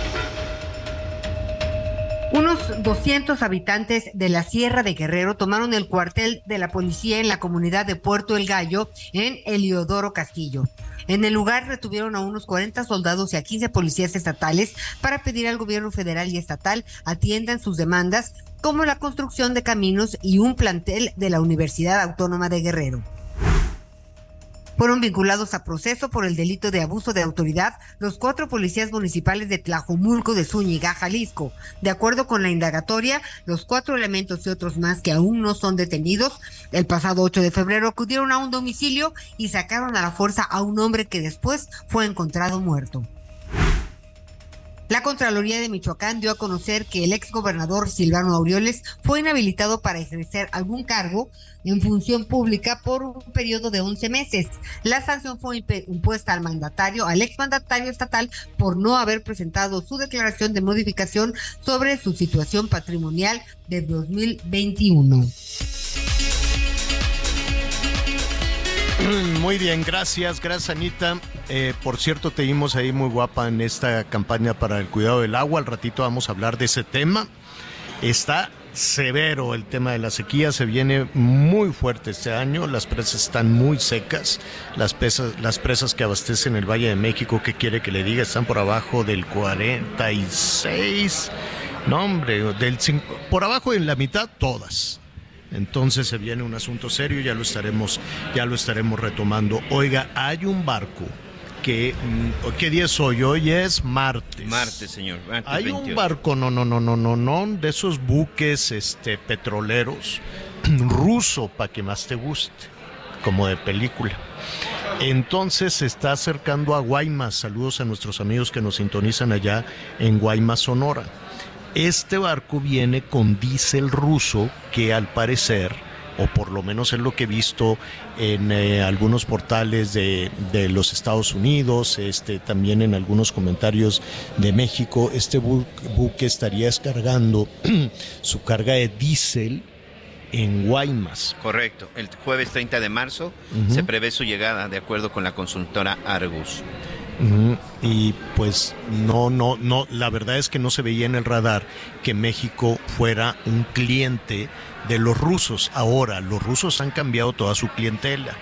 Unos 200 habitantes de la Sierra de Guerrero tomaron el cuartel de la policía en la comunidad de Puerto El Gallo, en Eliodoro Castillo. En el lugar retuvieron a unos 40 soldados y a 15 policías estatales para pedir al gobierno federal y estatal atiendan sus demandas, como la construcción de caminos y un plantel de la Universidad Autónoma de Guerrero. Fueron vinculados a proceso por el delito de abuso de autoridad los cuatro policías municipales de Tlajomulco de Zúñiga, Jalisco. De acuerdo con la indagatoria, los cuatro elementos y otros más que aún no son detenidos, el pasado 8 de febrero acudieron a un domicilio y sacaron a la fuerza a un hombre que después fue encontrado muerto. La Contraloría de Michoacán dio a conocer que el exgobernador Silvano Aureoles fue inhabilitado para ejercer algún cargo en función pública por un periodo de 11 meses. La sanción fue impuesta al mandatario, al exmandatario estatal, por no haber presentado su declaración de modificación sobre su situación patrimonial de 2021. Muy bien, gracias, gracias Anita. Eh, por cierto, te vimos ahí muy guapa en esta campaña para el cuidado del agua. Al ratito vamos a hablar de ese tema. Está severo el tema de la sequía, se viene muy fuerte este año, las presas están muy secas, las, presas, las presas que abastecen el Valle de México, ¿qué quiere que le diga? Están por abajo del 46, no hombre, del cinco- por abajo en la mitad todas. Entonces se viene un asunto serio, ya lo estaremos, ya lo estaremos retomando. Oiga, hay un barco que, mm, ¿qué día es hoy? Hoy es martes. Martes, señor. martes Hay 28. un barco, no, no, no, no, no, no, de esos buques este, petroleros, ruso, para que más te guste, como de película. Entonces se está acercando a Guaymas. Saludos a nuestros amigos que nos sintonizan allá en Guaymas, Sonora. Este barco viene con diésel ruso que al parecer, o por lo menos es lo que he visto en eh, algunos portales de, de los Estados Unidos, este, también en algunos comentarios de México, este bu- buque estaría descargando su carga de diésel en Guaymas. Correcto. El jueves 30 de marzo se prevé su llegada, de acuerdo con la consultora Argus. Y pues no, no, no, la verdad es que no se veía en el radar que México fuera un cliente de los rusos. Ahora, los rusos han cambiado toda su clientela.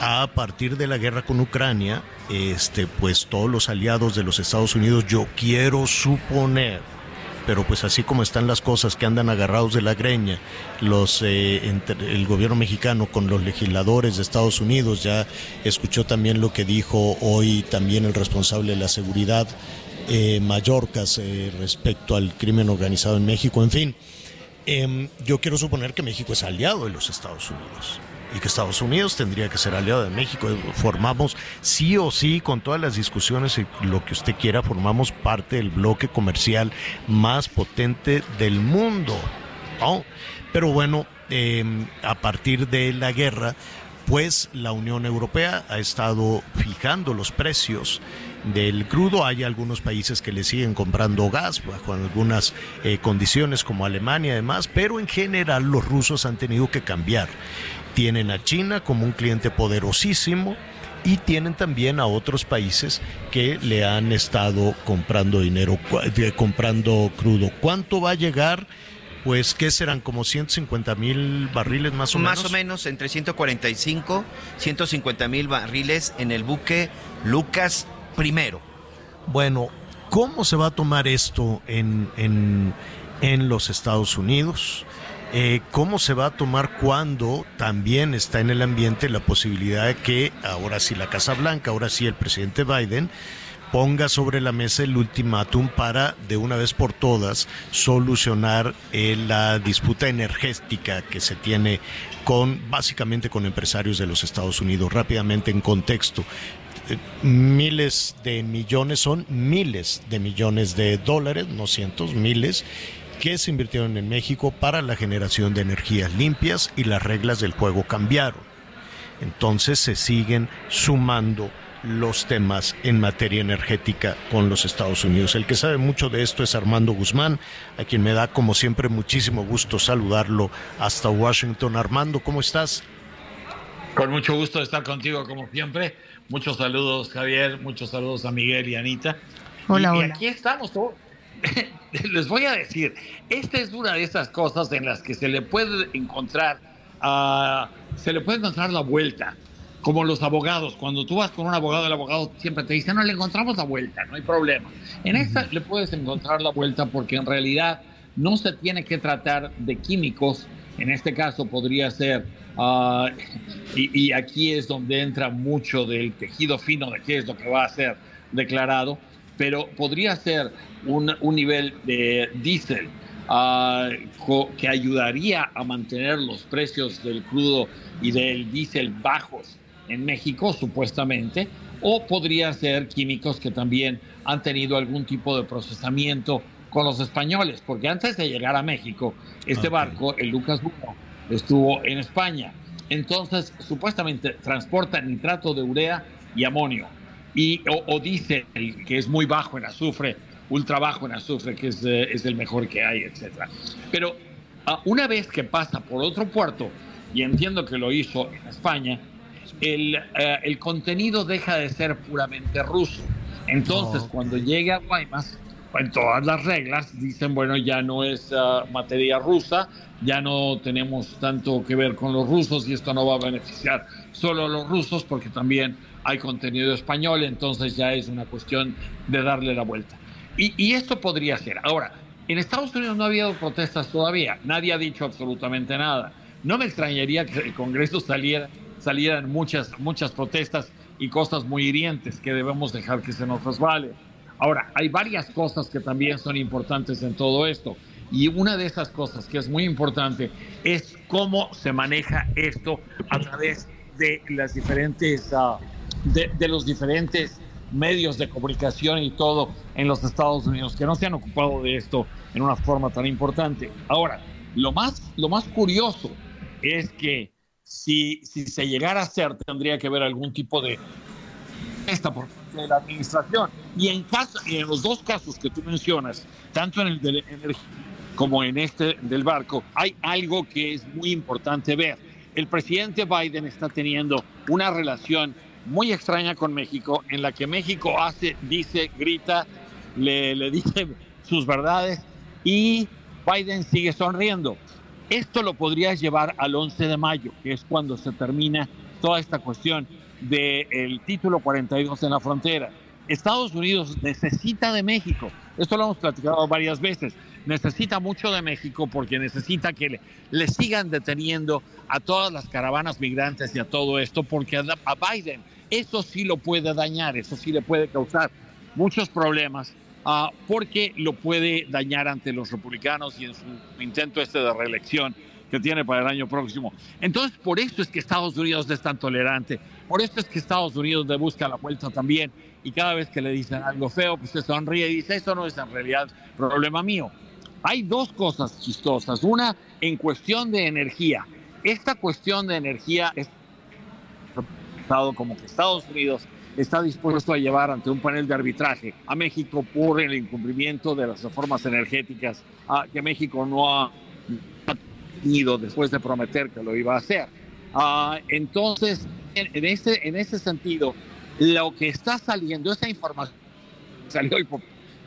a partir de la guerra con Ucrania, este, pues todos los aliados de los Estados Unidos, yo quiero suponer, pero pues así como están las cosas que andan agarrados de la greña, los eh, el gobierno mexicano con los legisladores de Estados Unidos, ya escuchó también lo que dijo hoy también el responsable de la seguridad eh, Mallorcas eh, respecto al crimen organizado en México, en fin. Em, yo quiero suponer que México es aliado de los Estados Unidos y que Estados Unidos tendría que ser aliado de México. Formamos sí o sí, con todas las discusiones y lo que usted quiera, formamos parte del bloque comercial más potente del mundo. Pero bueno, em, a partir de la guerra, pues la Unión Europea ha estado fijando los precios del crudo. Hay algunos países que le siguen comprando gas bajo algunas eh, condiciones como Alemania y demás, pero en general los rusos han tenido que cambiar. Tienen a China como un cliente poderosísimo y tienen también a otros países que le han estado comprando dinero, comprando crudo. ¿Cuánto va a llegar? Pues, ¿qué serán? ¿Como 150 mil barriles más o menos? Más o menos, entre 145, 150 mil barriles en el buque Lucas primero. Bueno, ¿cómo se va a tomar esto en, en, los Estados Unidos? Eh, ¿Cómo se va a tomar cuando también está en el ambiente la posibilidad de que ahora sí la Casa Blanca, ahora sí el presidente Biden, ponga sobre la mesa el ultimátum para de una vez por todas solucionar eh, la disputa energética que se tiene con básicamente con empresarios de los Estados Unidos. Rápidamente en contexto, miles de millones, son miles de millones de dólares, no cientos, miles, que se invirtieron en México para la generación de energías limpias y las reglas del juego cambiaron. Entonces se siguen sumando los temas en materia energética con los Estados Unidos. El que sabe mucho de esto es Armando Guzmán, a quien me da como siempre muchísimo gusto saludarlo hasta Washington. Armando, ¿cómo estás? Con mucho gusto estar contigo como siempre. Muchos saludos, Javier. Muchos saludos a Miguel y Anita. Hola, y, hola. Y aquí estamos. Les voy a decir, esta es una de esas cosas en las que se le puede encontrar, uh, se le puede encontrar la vuelta. Como los abogados, cuando tú vas con un abogado, el abogado siempre te dice, no, le encontramos la vuelta, no hay problema. En esta le puedes encontrar la vuelta porque en realidad no se tiene que tratar de químicos, en este caso podría ser Ah, y, aquí es donde entra mucho del tejido fino de qué es lo que va a ser declarado, pero podría ser un, nivel de diésel ah, que ayudaría a mantener los precios del crudo y del diésel bajos en México, supuestamente, o podría ser químicos que también han tenido algún tipo de procesamiento con los españoles, porque antes de llegar a México, este barco, el Lucas Buno, estuvo en España. Entonces, supuestamente transporta nitrato de urea y amonio. Y, o, dice que es muy bajo en azufre, ultra bajo en azufre, que es, eh, es el mejor que hay, etc. Pero ah, una vez que pasa por otro puerto, y entiendo que lo hizo en España, el, eh, el contenido deja de ser puramente ruso. Entonces, cuando llegue a Guaymas, en todas las reglas dicen, bueno, ya no es ah, materia rusa, ya no tenemos tanto que ver con los rusos y esto no va a beneficiar solo a los rusos porque también hay contenido español, entonces ya es una cuestión de darle la vuelta. Y, y esto podría ser. Ahora, en Estados Unidos no ha habido protestas todavía, nadie ha dicho absolutamente nada. No me extrañaría que el Congreso saliera, salieran muchas, muchas protestas y cosas muy hirientes que debemos dejar que se nos resbale. Ahora, hay varias cosas que también son importantes en todo esto. Y una de esas cosas que es muy importante es cómo se maneja esto a través de las diferentes, ah, de, los diferentes medios de comunicación y todo en los Estados Unidos que no se han ocupado de esto en una forma tan importante. Ahora, lo más, lo más curioso es que si, si se llegara a hacer, tendría que haber algún tipo de esta por de la administración. Y en, caso, en los dos casos que tú mencionas, tanto en el de energía como en este del barco, hay algo que es muy importante ver. El presidente Biden está teniendo una relación muy extraña con México, en la que México hace, dice, grita, le, le dice sus verdades y Biden sigue sonriendo. Esto lo podrías llevar al 11 de mayo, que es cuando se termina toda esta cuestión del título 42 en la frontera. Estados Unidos necesita de México. Esto lo hemos platicado varias veces. Necesita mucho de México porque necesita que le, sigan deteniendo a todas las caravanas migrantes y a todo esto, porque a, Biden eso sí lo puede dañar, eso sí le puede causar muchos problemas, uh, porque lo puede dañar ante los republicanos y en su intento este de reelección que tiene para el año próximo. Entonces, por eso es que Estados Unidos es tan tolerante, por eso es que Estados Unidos le busca la vuelta también, y cada vez que le dicen algo feo, pues se sonríe y dice, eso no es en realidad problema mío. Hay dos cosas chistosas. Una, en cuestión de energía. Esta cuestión de energía es como que Estados Unidos está dispuesto a llevar ante un panel de arbitraje a México por el incumplimiento de las reformas energéticas a que México no ha ido después de prometer que lo iba a hacer. Uh, entonces, en, en, ese, en ese sentido, lo que está saliendo, esa información salió hoy por,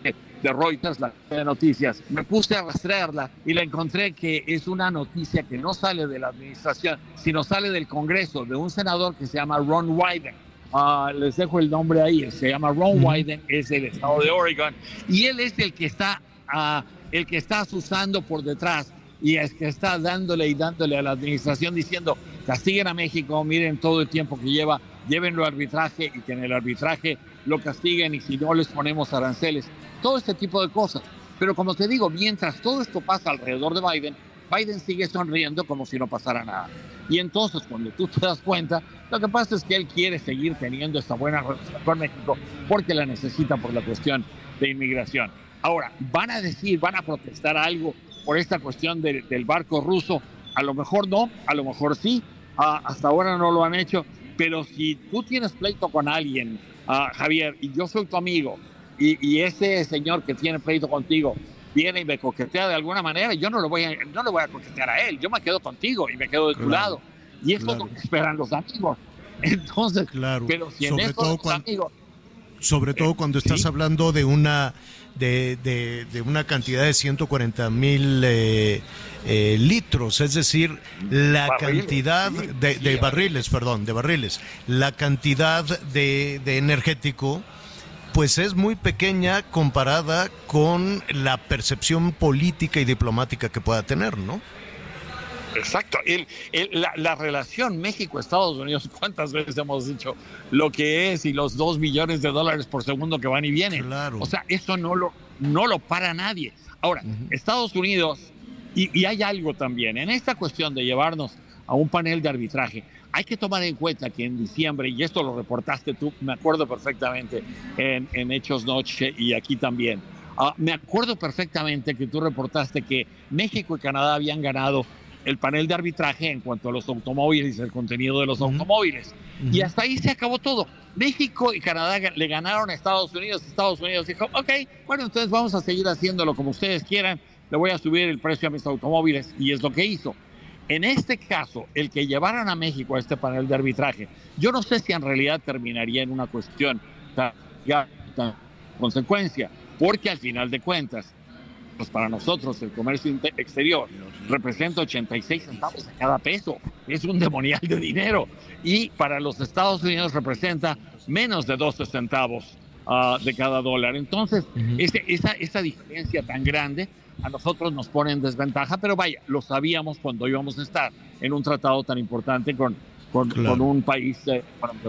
de Reuters, la de noticias, me puse a rastrearla y la encontré que es una noticia que no sale de la administración, sino sale del Congreso, de un senador que se llama Ron Wyden. Uh, les dejo el nombre ahí, se llama Ron Wyden, es del estado de Oregon, y él es el que está, uh, el que está usando por detrás y es que está dándole y dándole a la administración diciendo castiguen a México, miren todo el tiempo que lleva, llévenlo a arbitraje y que en el arbitraje lo castiguen y si no les ponemos aranceles, todo este tipo de cosas. Pero como te digo, mientras todo esto pasa alrededor de Biden, Biden sigue sonriendo como si no pasara nada. Y entonces cuando tú te das cuenta, lo que pasa es que él quiere seguir teniendo esta buena relación con México porque la necesita por la cuestión de inmigración. Ahora, van a decir, van a protestar algo por esta cuestión de, del barco ruso. A lo mejor no, a lo mejor sí. Uh, hasta ahora no lo han hecho. Pero si tú tienes pleito con alguien, uh, Javier, y yo soy tu amigo, y, y, ese señor que tiene pleito contigo viene y me coquetea de alguna manera, yo no, lo voy a, no le voy a coquetear a él. Yo me quedo contigo y me quedo de tu claro, lado. Y eso claro. es lo que esperan los amigos. Entonces, claro. pero si en sobre eso todo los cuando, amigos sobre todo cuando estás ¿sí? hablando de una de, de, de, una cantidad de 140 mil eh, eh, litros, es decir, la Barriles, cantidad de, de barriles, perdón, de barriles, la cantidad de, de energético pues es muy pequeña comparada con la percepción política y diplomática que pueda tener, ¿no? Exacto. El, el, la, la, relación México-Estados Unidos, ¿cuántas veces hemos dicho lo que es y los dos millones de dólares por segundo que van y vienen? Claro. O sea, eso no lo, no lo para nadie. Ahora, uh -huh. Estados Unidos, y, y, hay algo también, en esta cuestión de llevarnos a un panel de arbitraje, hay que tomar en cuenta que en diciembre, y esto lo reportaste tú, me acuerdo perfectamente en, en Hechos Noche y aquí también, uh, me acuerdo perfectamente que tú reportaste que México y Canadá habían ganado el panel de arbitraje en cuanto a los automóviles y el contenido de los uh -huh. automóviles. Uh -huh. Y hasta ahí se acabó todo. México y Canadá le ganaron a Estados Unidos. Estados Unidos dijo, ok, bueno, entonces vamos a seguir haciéndolo como ustedes quieran. Le voy a subir el precio a mis automóviles. Y es lo que hizo. En este caso, el que llevaran a México a este panel de arbitraje, yo no sé si en realidad terminaría en una cuestión tan, tan consecuencia, porque al final de cuentas, pues para nosotros el comercio exterior representa 86 centavos a cada peso. Es un demonial de dinero. Y para los Estados Unidos representa menos de 12 centavos uh, de cada dólar. Entonces, uh -huh. esa, esa diferencia tan grande a nosotros nos pone en desventaja, pero vaya, lo sabíamos cuando íbamos a estar en un tratado tan importante con, con, claro. con un país eh,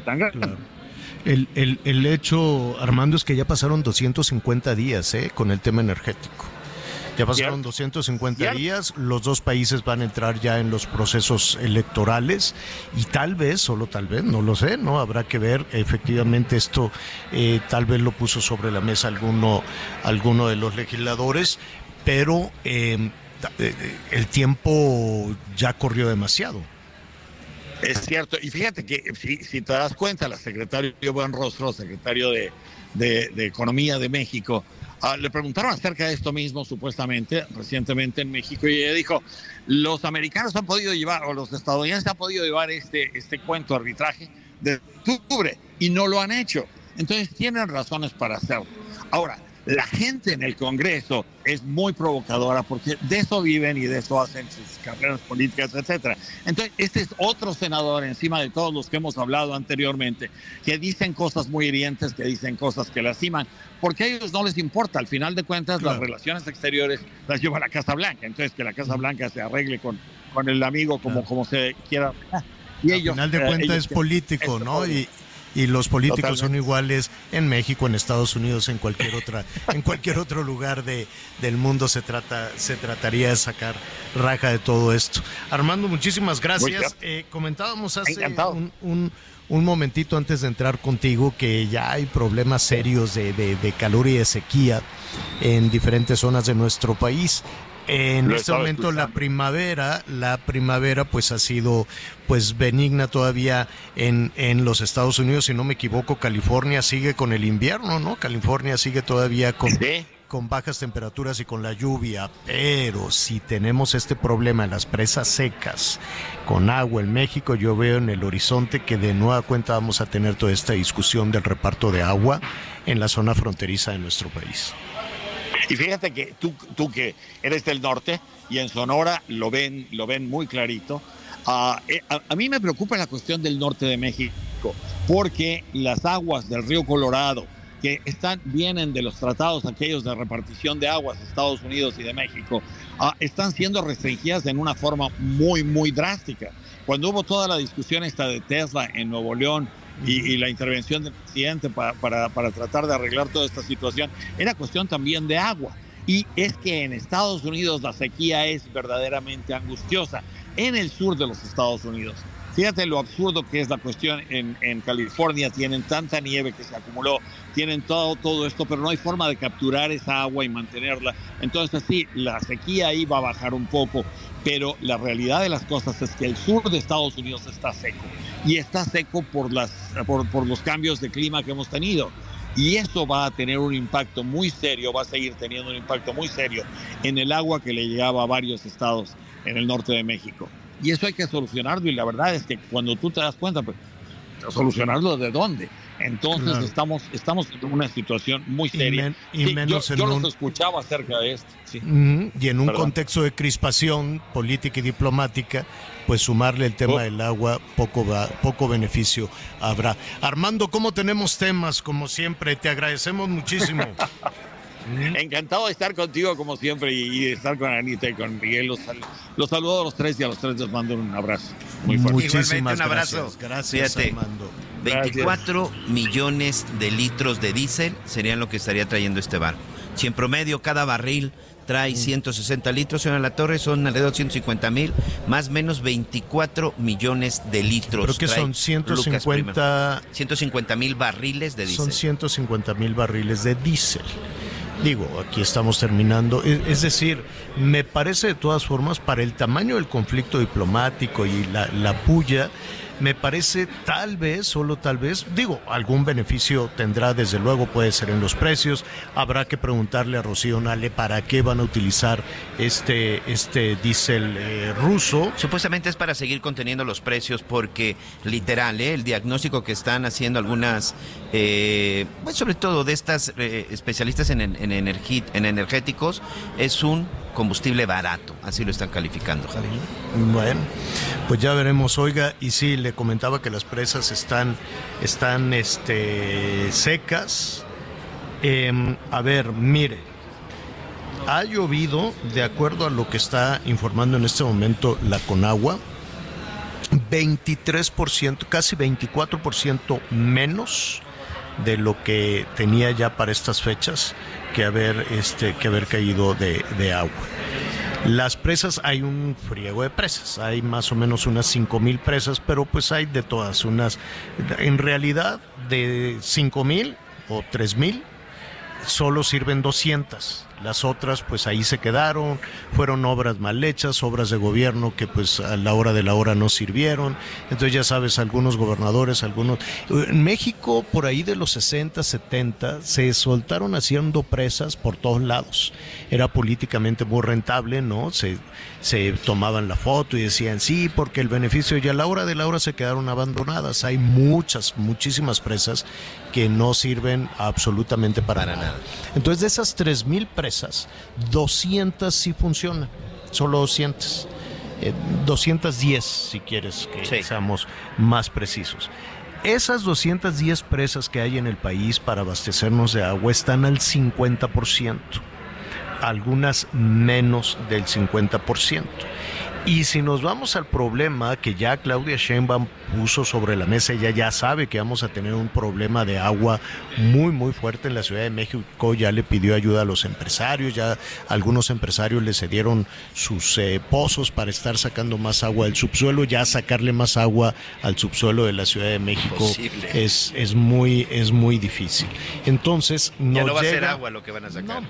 tan grande. Claro. El, el, el, hecho, Armando, es que ya pasaron 250 días eh, con el tema energético. Ya pasaron Cierto. 250 Cierto. días, los dos países van a entrar ya en los procesos electorales y tal vez, solo tal vez, no lo sé, no habrá que ver. Efectivamente, esto eh, tal vez lo puso sobre la mesa alguno, alguno de los legisladores, pero eh, el tiempo ya corrió demasiado. Es cierto, y fíjate que si, si te das cuenta, la secretaria Rostro, secretario de, de, de Economía de México, Uh, le preguntaron acerca de esto mismo, supuestamente, recientemente en México, y ella dijo, los americanos han podido llevar, o los estadounidenses han podido llevar este, este cuento arbitraje de octubre, y no lo han hecho. Entonces tienen razones para hacerlo. Ahora, la gente en el Congreso es muy provocadora porque de eso viven y de eso hacen sus carreras políticas, etcétera. Entonces, este es otro senador encima de todos los que hemos hablado anteriormente, que dicen cosas muy hirientes, que dicen cosas que lastiman, porque a ellos no les importa. Al final de cuentas, las relaciones exteriores las lleva la Casa Blanca. Entonces, que la Casa Blanca se arregle con, con el amigo como, como se quiera. Y Al final de eh, cuentas es político, ¿no? Y, y los políticos son iguales en México, en Estados Unidos, en cualquier otra, en cualquier otro lugar de, del mundo se trata, se trataría de sacar raja de todo esto. Armando, muchísimas gracias. Eh, comentábamos hace un, un, momentito antes de entrar contigo que ya hay problemas serios de, de, de calor y de sequía en diferentes zonas de nuestro país. En este momento la primavera, la primavera pues ha sido pues benigna todavía en, en los Estados Unidos, si no me equivoco, California sigue con el invierno, ¿no? California sigue todavía con, con bajas temperaturas y con la lluvia, pero si tenemos este problema en las presas secas, con agua en México, yo veo en el horizonte que de nueva cuenta vamos a tener toda esta discusión del reparto de agua en la zona fronteriza de nuestro país. Y fíjate que tú, tú que eres del norte y en Sonora lo ven, lo ven muy clarito. Ah, eh, a, mí me preocupa la cuestión del norte de México, porque las aguas del río Colorado, que están, vienen de los tratados aquellos de repartición de aguas de Estados Unidos y de México, ah, están siendo restringidas en una forma muy, muy drástica. Cuando hubo toda la discusión esta de Tesla en Nuevo León, y, la intervención del presidente para, para, para tratar de arreglar toda esta situación, era cuestión también de agua. Y es que en Estados Unidos la sequía es verdaderamente angustiosa, en el sur de los Estados Unidos. Fíjate lo absurdo que es la cuestión en, en, California, tienen tanta nieve que se acumuló, tienen todo, todo esto, pero no hay forma de capturar esa agua y mantenerla. Entonces sí, la sequía ahí va a bajar un poco, pero la realidad de las cosas es que el sur de Estados Unidos está seco y está seco por, las, por, los cambios de clima que hemos tenido. Y eso va a tener un impacto muy serio, va a seguir teniendo un impacto muy serio en el agua que le llegaba a varios estados en el norte de México. Y eso hay que solucionarlo y la verdad es que cuando tú te das cuenta, pues, solucionarlo de dónde. Entonces estamos, estamos en una situación muy seria. Y, menos yo, los escuchaba acerca de esto. Y en un contexto de crispación política y diplomática, pues sumarle el tema oh. del agua, poco, poco beneficio habrá. Armando, ¿cómo tenemos temas? Como siempre, te agradecemos muchísimo. Encantado de estar contigo como siempre y, de estar con Anita y con Miguel. Los, los, saludo a los tres y a los tres les mando un abrazo muy fuerte. Muchísimas un abrazo. Gracias, Armando. 24 millones de litros de diésel serían lo que estaría trayendo este barco. Si en promedio cada barril trae 160 litros, en la torre son alrededor de 150 mil, más o menos 24 millones de litros. Creo que son 150... 150 mil barriles de diésel. Son 150 mil barriles de diésel. Digo, aquí estamos terminando. Es, decir, me parece de todas formas, para el tamaño del conflicto diplomático y la, la puya, me parece tal vez, solo tal vez, digo, algún beneficio tendrá, desde luego puede ser en los precios, habrá que preguntarle a Rocío Nale para qué van a utilizar este, este diésel eh, ruso. Supuestamente es para seguir conteniendo los precios porque literal, eh, el diagnóstico que están haciendo algunas, eh, pues sobre todo de estas especialistas en, en, en energéticos, es un combustible barato, así lo están calificando. Bueno, pues ya veremos, oiga, y sí, le comentaba que las presas están, están este, secas. Em, a ver, mire, ha llovido, de acuerdo a lo que está informando en este momento la Conagua, 23%, casi 24% menos de lo que tenía ya para estas fechas que haber, este, que haber caído de, de agua. Las presas, hay un friego de presas, hay más o menos unas mil presas, pero pues hay de todas, unas, en realidad de mil o mil, solo sirven 200 Las otras, pues ahí se quedaron, fueron obras mal hechas, obras de gobierno que pues a la hora de la hora no sirvieron. Entonces ya sabes, algunos gobernadores, algunos... En México, por ahí de los 60, 70, se soltaron haciendo presas por todos lados. Era políticamente muy rentable, ¿no? Se, se tomaban la foto y decían, sí, porque el beneficio, y a la hora de la hora se quedaron abandonadas. Hay muchas, muchísimas presas que no sirven absolutamente para, nada. Entonces, de esas 3.000 presas, 200 sí funcionan, solo 200. 210 si quieres que seamos más precisos. Esas 210 presas que hay en el país para abastecernos de agua están al 50%, algunas menos del 50%. Y si nos vamos al problema que ya Claudia Sheinbaum puso sobre la mesa, ella ya sabe que vamos a tener un problema de agua muy muy fuerte en la Ciudad de México, ya le pidió ayuda a los empresarios, ya algunos empresarios le cedieron sus eh, pozos para estar sacando más agua del subsuelo, ya sacarle más agua al subsuelo de la Ciudad de México es, es muy es muy difícil. Entonces, no ya no va a ser agua lo que van a sacar,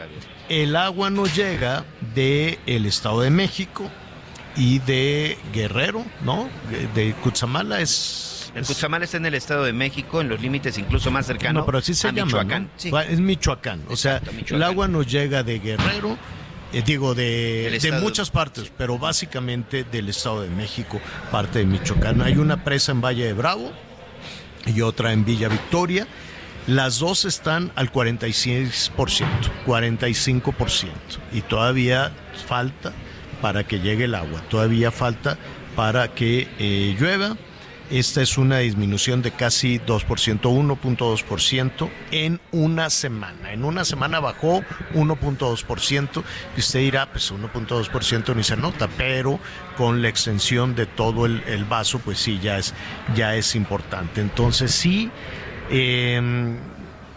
El agua no llega del el Estado de México, y de Guerrero, ¿no? De Cutzamala es... El Cutzamala está en el Estado de México, en los límites incluso más cercanos no, pero así se llama, Michoacán. Es Michoacán, o sea, el agua nos llega de Guerrero, eh, digo, de, de muchas partes, pero básicamente del Estado de México, parte de Michoacán. Hay una presa en Valle de Bravo y otra en Villa Victoria. Las dos están al 46%, 45%, y todavía falta para que llegue el agua. Todavía falta para que eh, llueva. Esta es una disminución de casi 2%, 1.2% en una semana. En una semana bajó 1.2%, y usted dirá, pues 1.2% ni se nota, pero con la extensión de todo el, vaso, pues sí, ya es, ya es importante. Entonces sí, eh,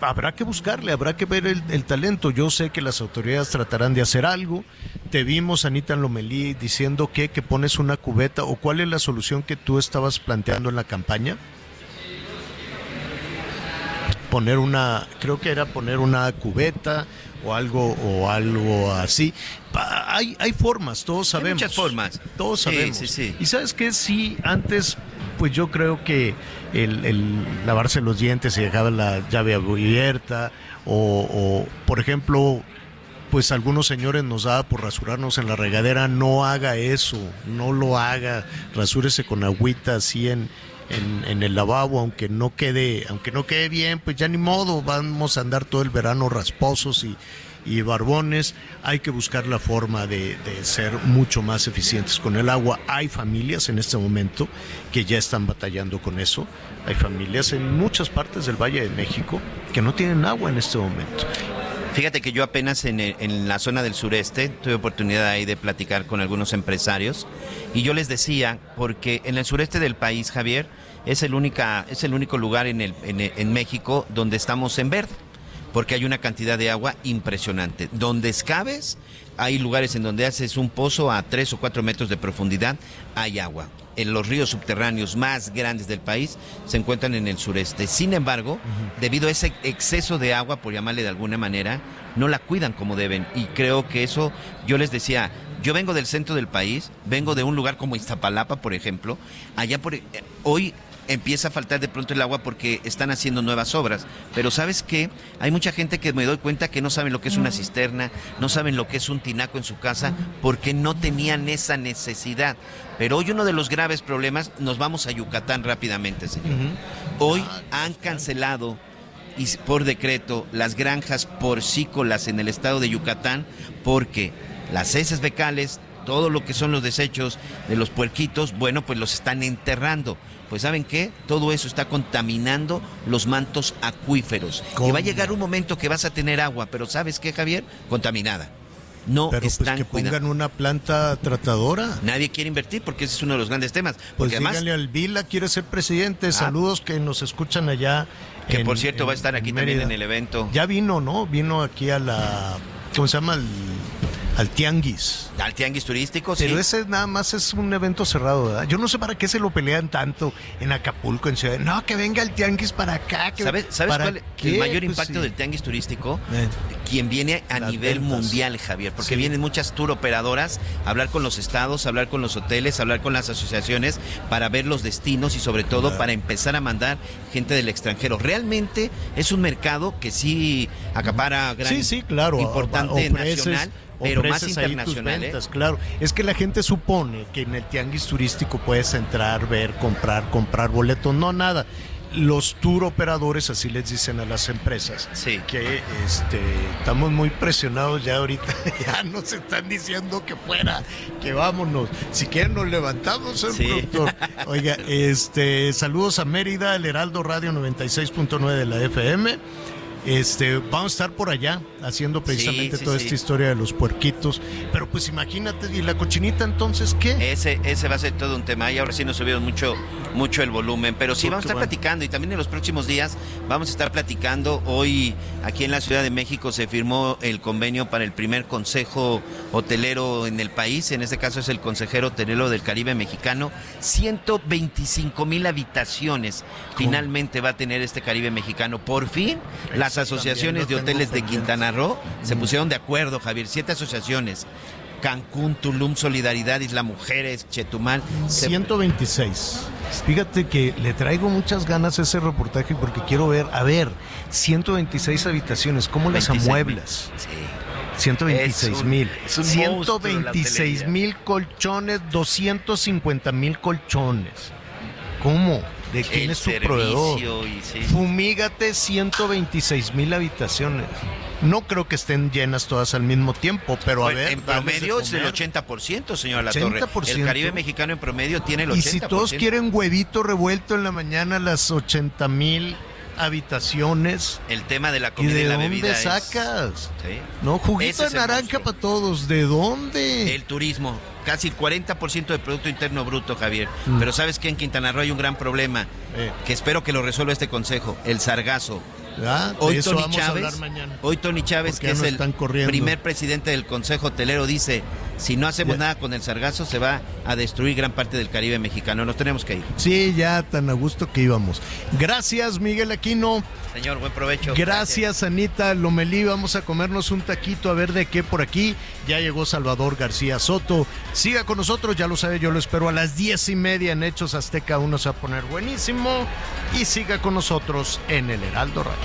habrá que buscarle, habrá que ver el, talento. Yo sé que las autoridades tratarán de hacer algo. Te vimos, Anita Lomelí, diciendo que, que pones una cubeta o cuál es la solución que tú estabas planteando en la campaña. Poner una, creo que era poner una cubeta o algo o algo así. Hay, hay formas, todos sabemos. Hay muchas formas. Todos sabemos. Y sabes que si antes pues yo creo que el, lavarse los dientes y dejar la llave abierta o, por ejemplo pues algunos señores nos da por rasurarnos en la regadera, no haga eso, no lo haga, rasúrese con agüita así en, en, el lavabo, aunque no quede, aunque no quede bien, pues ya ni modo, vamos a andar todo el verano rasposos y, y barbones, hay que buscar la forma de, ser mucho más eficientes con el agua. Hay familias en este momento que ya están batallando con eso. Hay familias en muchas partes del Valle de México que no tienen agua en este momento. Fíjate que yo apenas en, en, la zona del sureste tuve oportunidad ahí de platicar con algunos empresarios y yo les decía, porque en el sureste del país, Javier, es el, única, es el único lugar en, el, en, México donde estamos en verde porque hay una cantidad de agua impresionante. Donde escabes, hay lugares en donde haces un pozo a tres o cuatro metros de profundidad, hay agua. En los ríos subterráneos más grandes del país se encuentran en el sureste. Sin embargo, debido a ese exceso de agua, por llamarle de alguna manera, no la cuidan como deben. Y creo que eso, yo les decía, yo vengo del centro del país, vengo de un lugar como Iztapalapa, por ejemplo. Allá por, eh, hoy empieza a faltar de pronto el agua porque están haciendo nuevas obras. Pero sabes qué, hay mucha gente que me doy cuenta que no saben lo que es una cisterna, no saben lo que es un tinaco en su casa, porque no tenían esa necesidad. Pero hoy uno de los graves problemas, nos vamos a Yucatán rápidamente, señor. Hoy han cancelado y por decreto las granjas porcícolas en el estado de Yucatán porque las heces becales, todo lo que son los desechos de los puerquitos, bueno, pues los están enterrando pues ¿saben qué? Todo eso está contaminando los mantos acuíferos. Y va a llegar un momento que vas a tener agua, pero ¿sabes qué, Javier? Contaminada. No pero pues, están que pongan una planta tratadora. Nadie quiere invertir porque ese es uno de los grandes temas. Pues además, díganle al Vila, quiere ser presidente. Ah. Saludos que nos escuchan allá. Que por cierto va a estar aquí también en el evento. Ya vino, ¿no? Vino aquí a la... ¿Cómo se llama? Al tianguis. Al tianguis turístico, Pero sí. ese nada más es un evento cerrado, ¿verdad? Yo no sé para qué se lo pelean tanto en Acapulco, en Ciudad. No, que venga el tianguis para acá. Que... ¿Sabes, ¿sabes ¿para cuál qué? el mayor Pues impacto sí. del tianguis turístico? Eh. Quien viene a Las nivel ventas. mundial, Javier, porque Sí. vienen muchas tour operadoras a hablar con los estados, a hablar con los hoteles, a hablar con las asociaciones para ver los destinos y sobre todo Claro. para empezar a mandar gente del extranjero. Realmente es un mercado que sí acapara gran Sí, sí, claro. importante ofreces- nacional, pero más internacional. ¿eh? ventas, Claro, es que la gente supone que en el tianguis turístico puedes entrar, ver, comprar, comprar boletos. No, nada. Los tour operadores así les dicen a las empresas Sí. que este, estamos muy presionados ya ahorita. Ya nos están diciendo que fuera, que vámonos. Si quieren nos levantamos, el Sí. productor. Oiga, este, saludos a Mérida, el Heraldo Radio 96.9 de la FM. Este, vamos a estar por allá haciendo precisamente Sí, sí, toda sí. esta historia de los puerquitos. Pero pues imagínate, ¿y la cochinita entonces qué? Ese, ese va a ser todo un tema. Y ahora sí nos subieron mucho, mucho el volumen. Pero sí, Porque vamos a estar bueno. platicando. Y también en los próximos días vamos a estar platicando. Hoy aquí en la Ciudad de México se firmó el convenio para el primer consejo hotelero en el país. En este caso es el consejero hotelero del Caribe mexicano. 125 mil habitaciones finalmente va a tener este Caribe mexicano. Por fin, las asociaciones de hoteles de Quintana Se pusieron de acuerdo, Javier. Siete asociaciones. Cancún, Tulum, Solidaridad, Isla Mujeres, Chetumal. Se- 126. Fíjate que le traigo muchas ganas a ese reportaje porque quiero ver, a ver, 126 habitaciones, ¿cómo las 26,000. amueblas? Sí. 126 Es un- mil. es un monstruo la 126 mil colchones, 250 mil colchones. ¿Cómo? ¿De quién El es tu servicio proveedor? y sí. Fumígate 126 mil habitaciones. No creo que estén llenas todas al mismo tiempo, pero a Bueno, ver. en promedio es el comer. 80%, señora La Torre. 80%. El Caribe mexicano en promedio tiene el 80%. Y si todos quieren huevito revuelto en la mañana, las 80 mil habitaciones. El tema de la ¿Y comida y, de la dónde bebida es- sacas? Sí. No, juguito de es naranja para todos. ¿De dónde? El turismo, casi el 40% del Producto Interno Bruto, Javier. Mm. Pero sabes que en Quintana Roo hay un gran problema, Eh. que espero que lo resuelva este consejo, el sargazo. Hoy eso Tony vamos a Chávez, hablar mañana. hoy Tony Chávez, Porque que es el primer presidente del Consejo Hotelero, dice, si no hacemos Ya. nada con el sargazo, se va a destruir gran parte del Caribe mexicano. Nos tenemos que ir. Sí, ya tan a gusto que íbamos. Gracias, Miguel Aquino. Señor, buen provecho. Gracias, Anita Lomelí. Vamos a comernos un taquito a ver de qué por aquí. Ya llegó Salvador García Soto. Siga con nosotros, ya lo sabe, yo lo espero a las diez y media en Hechos Azteca. Uno se va a poner buenísimo. Y siga con nosotros en el Heraldo Radio.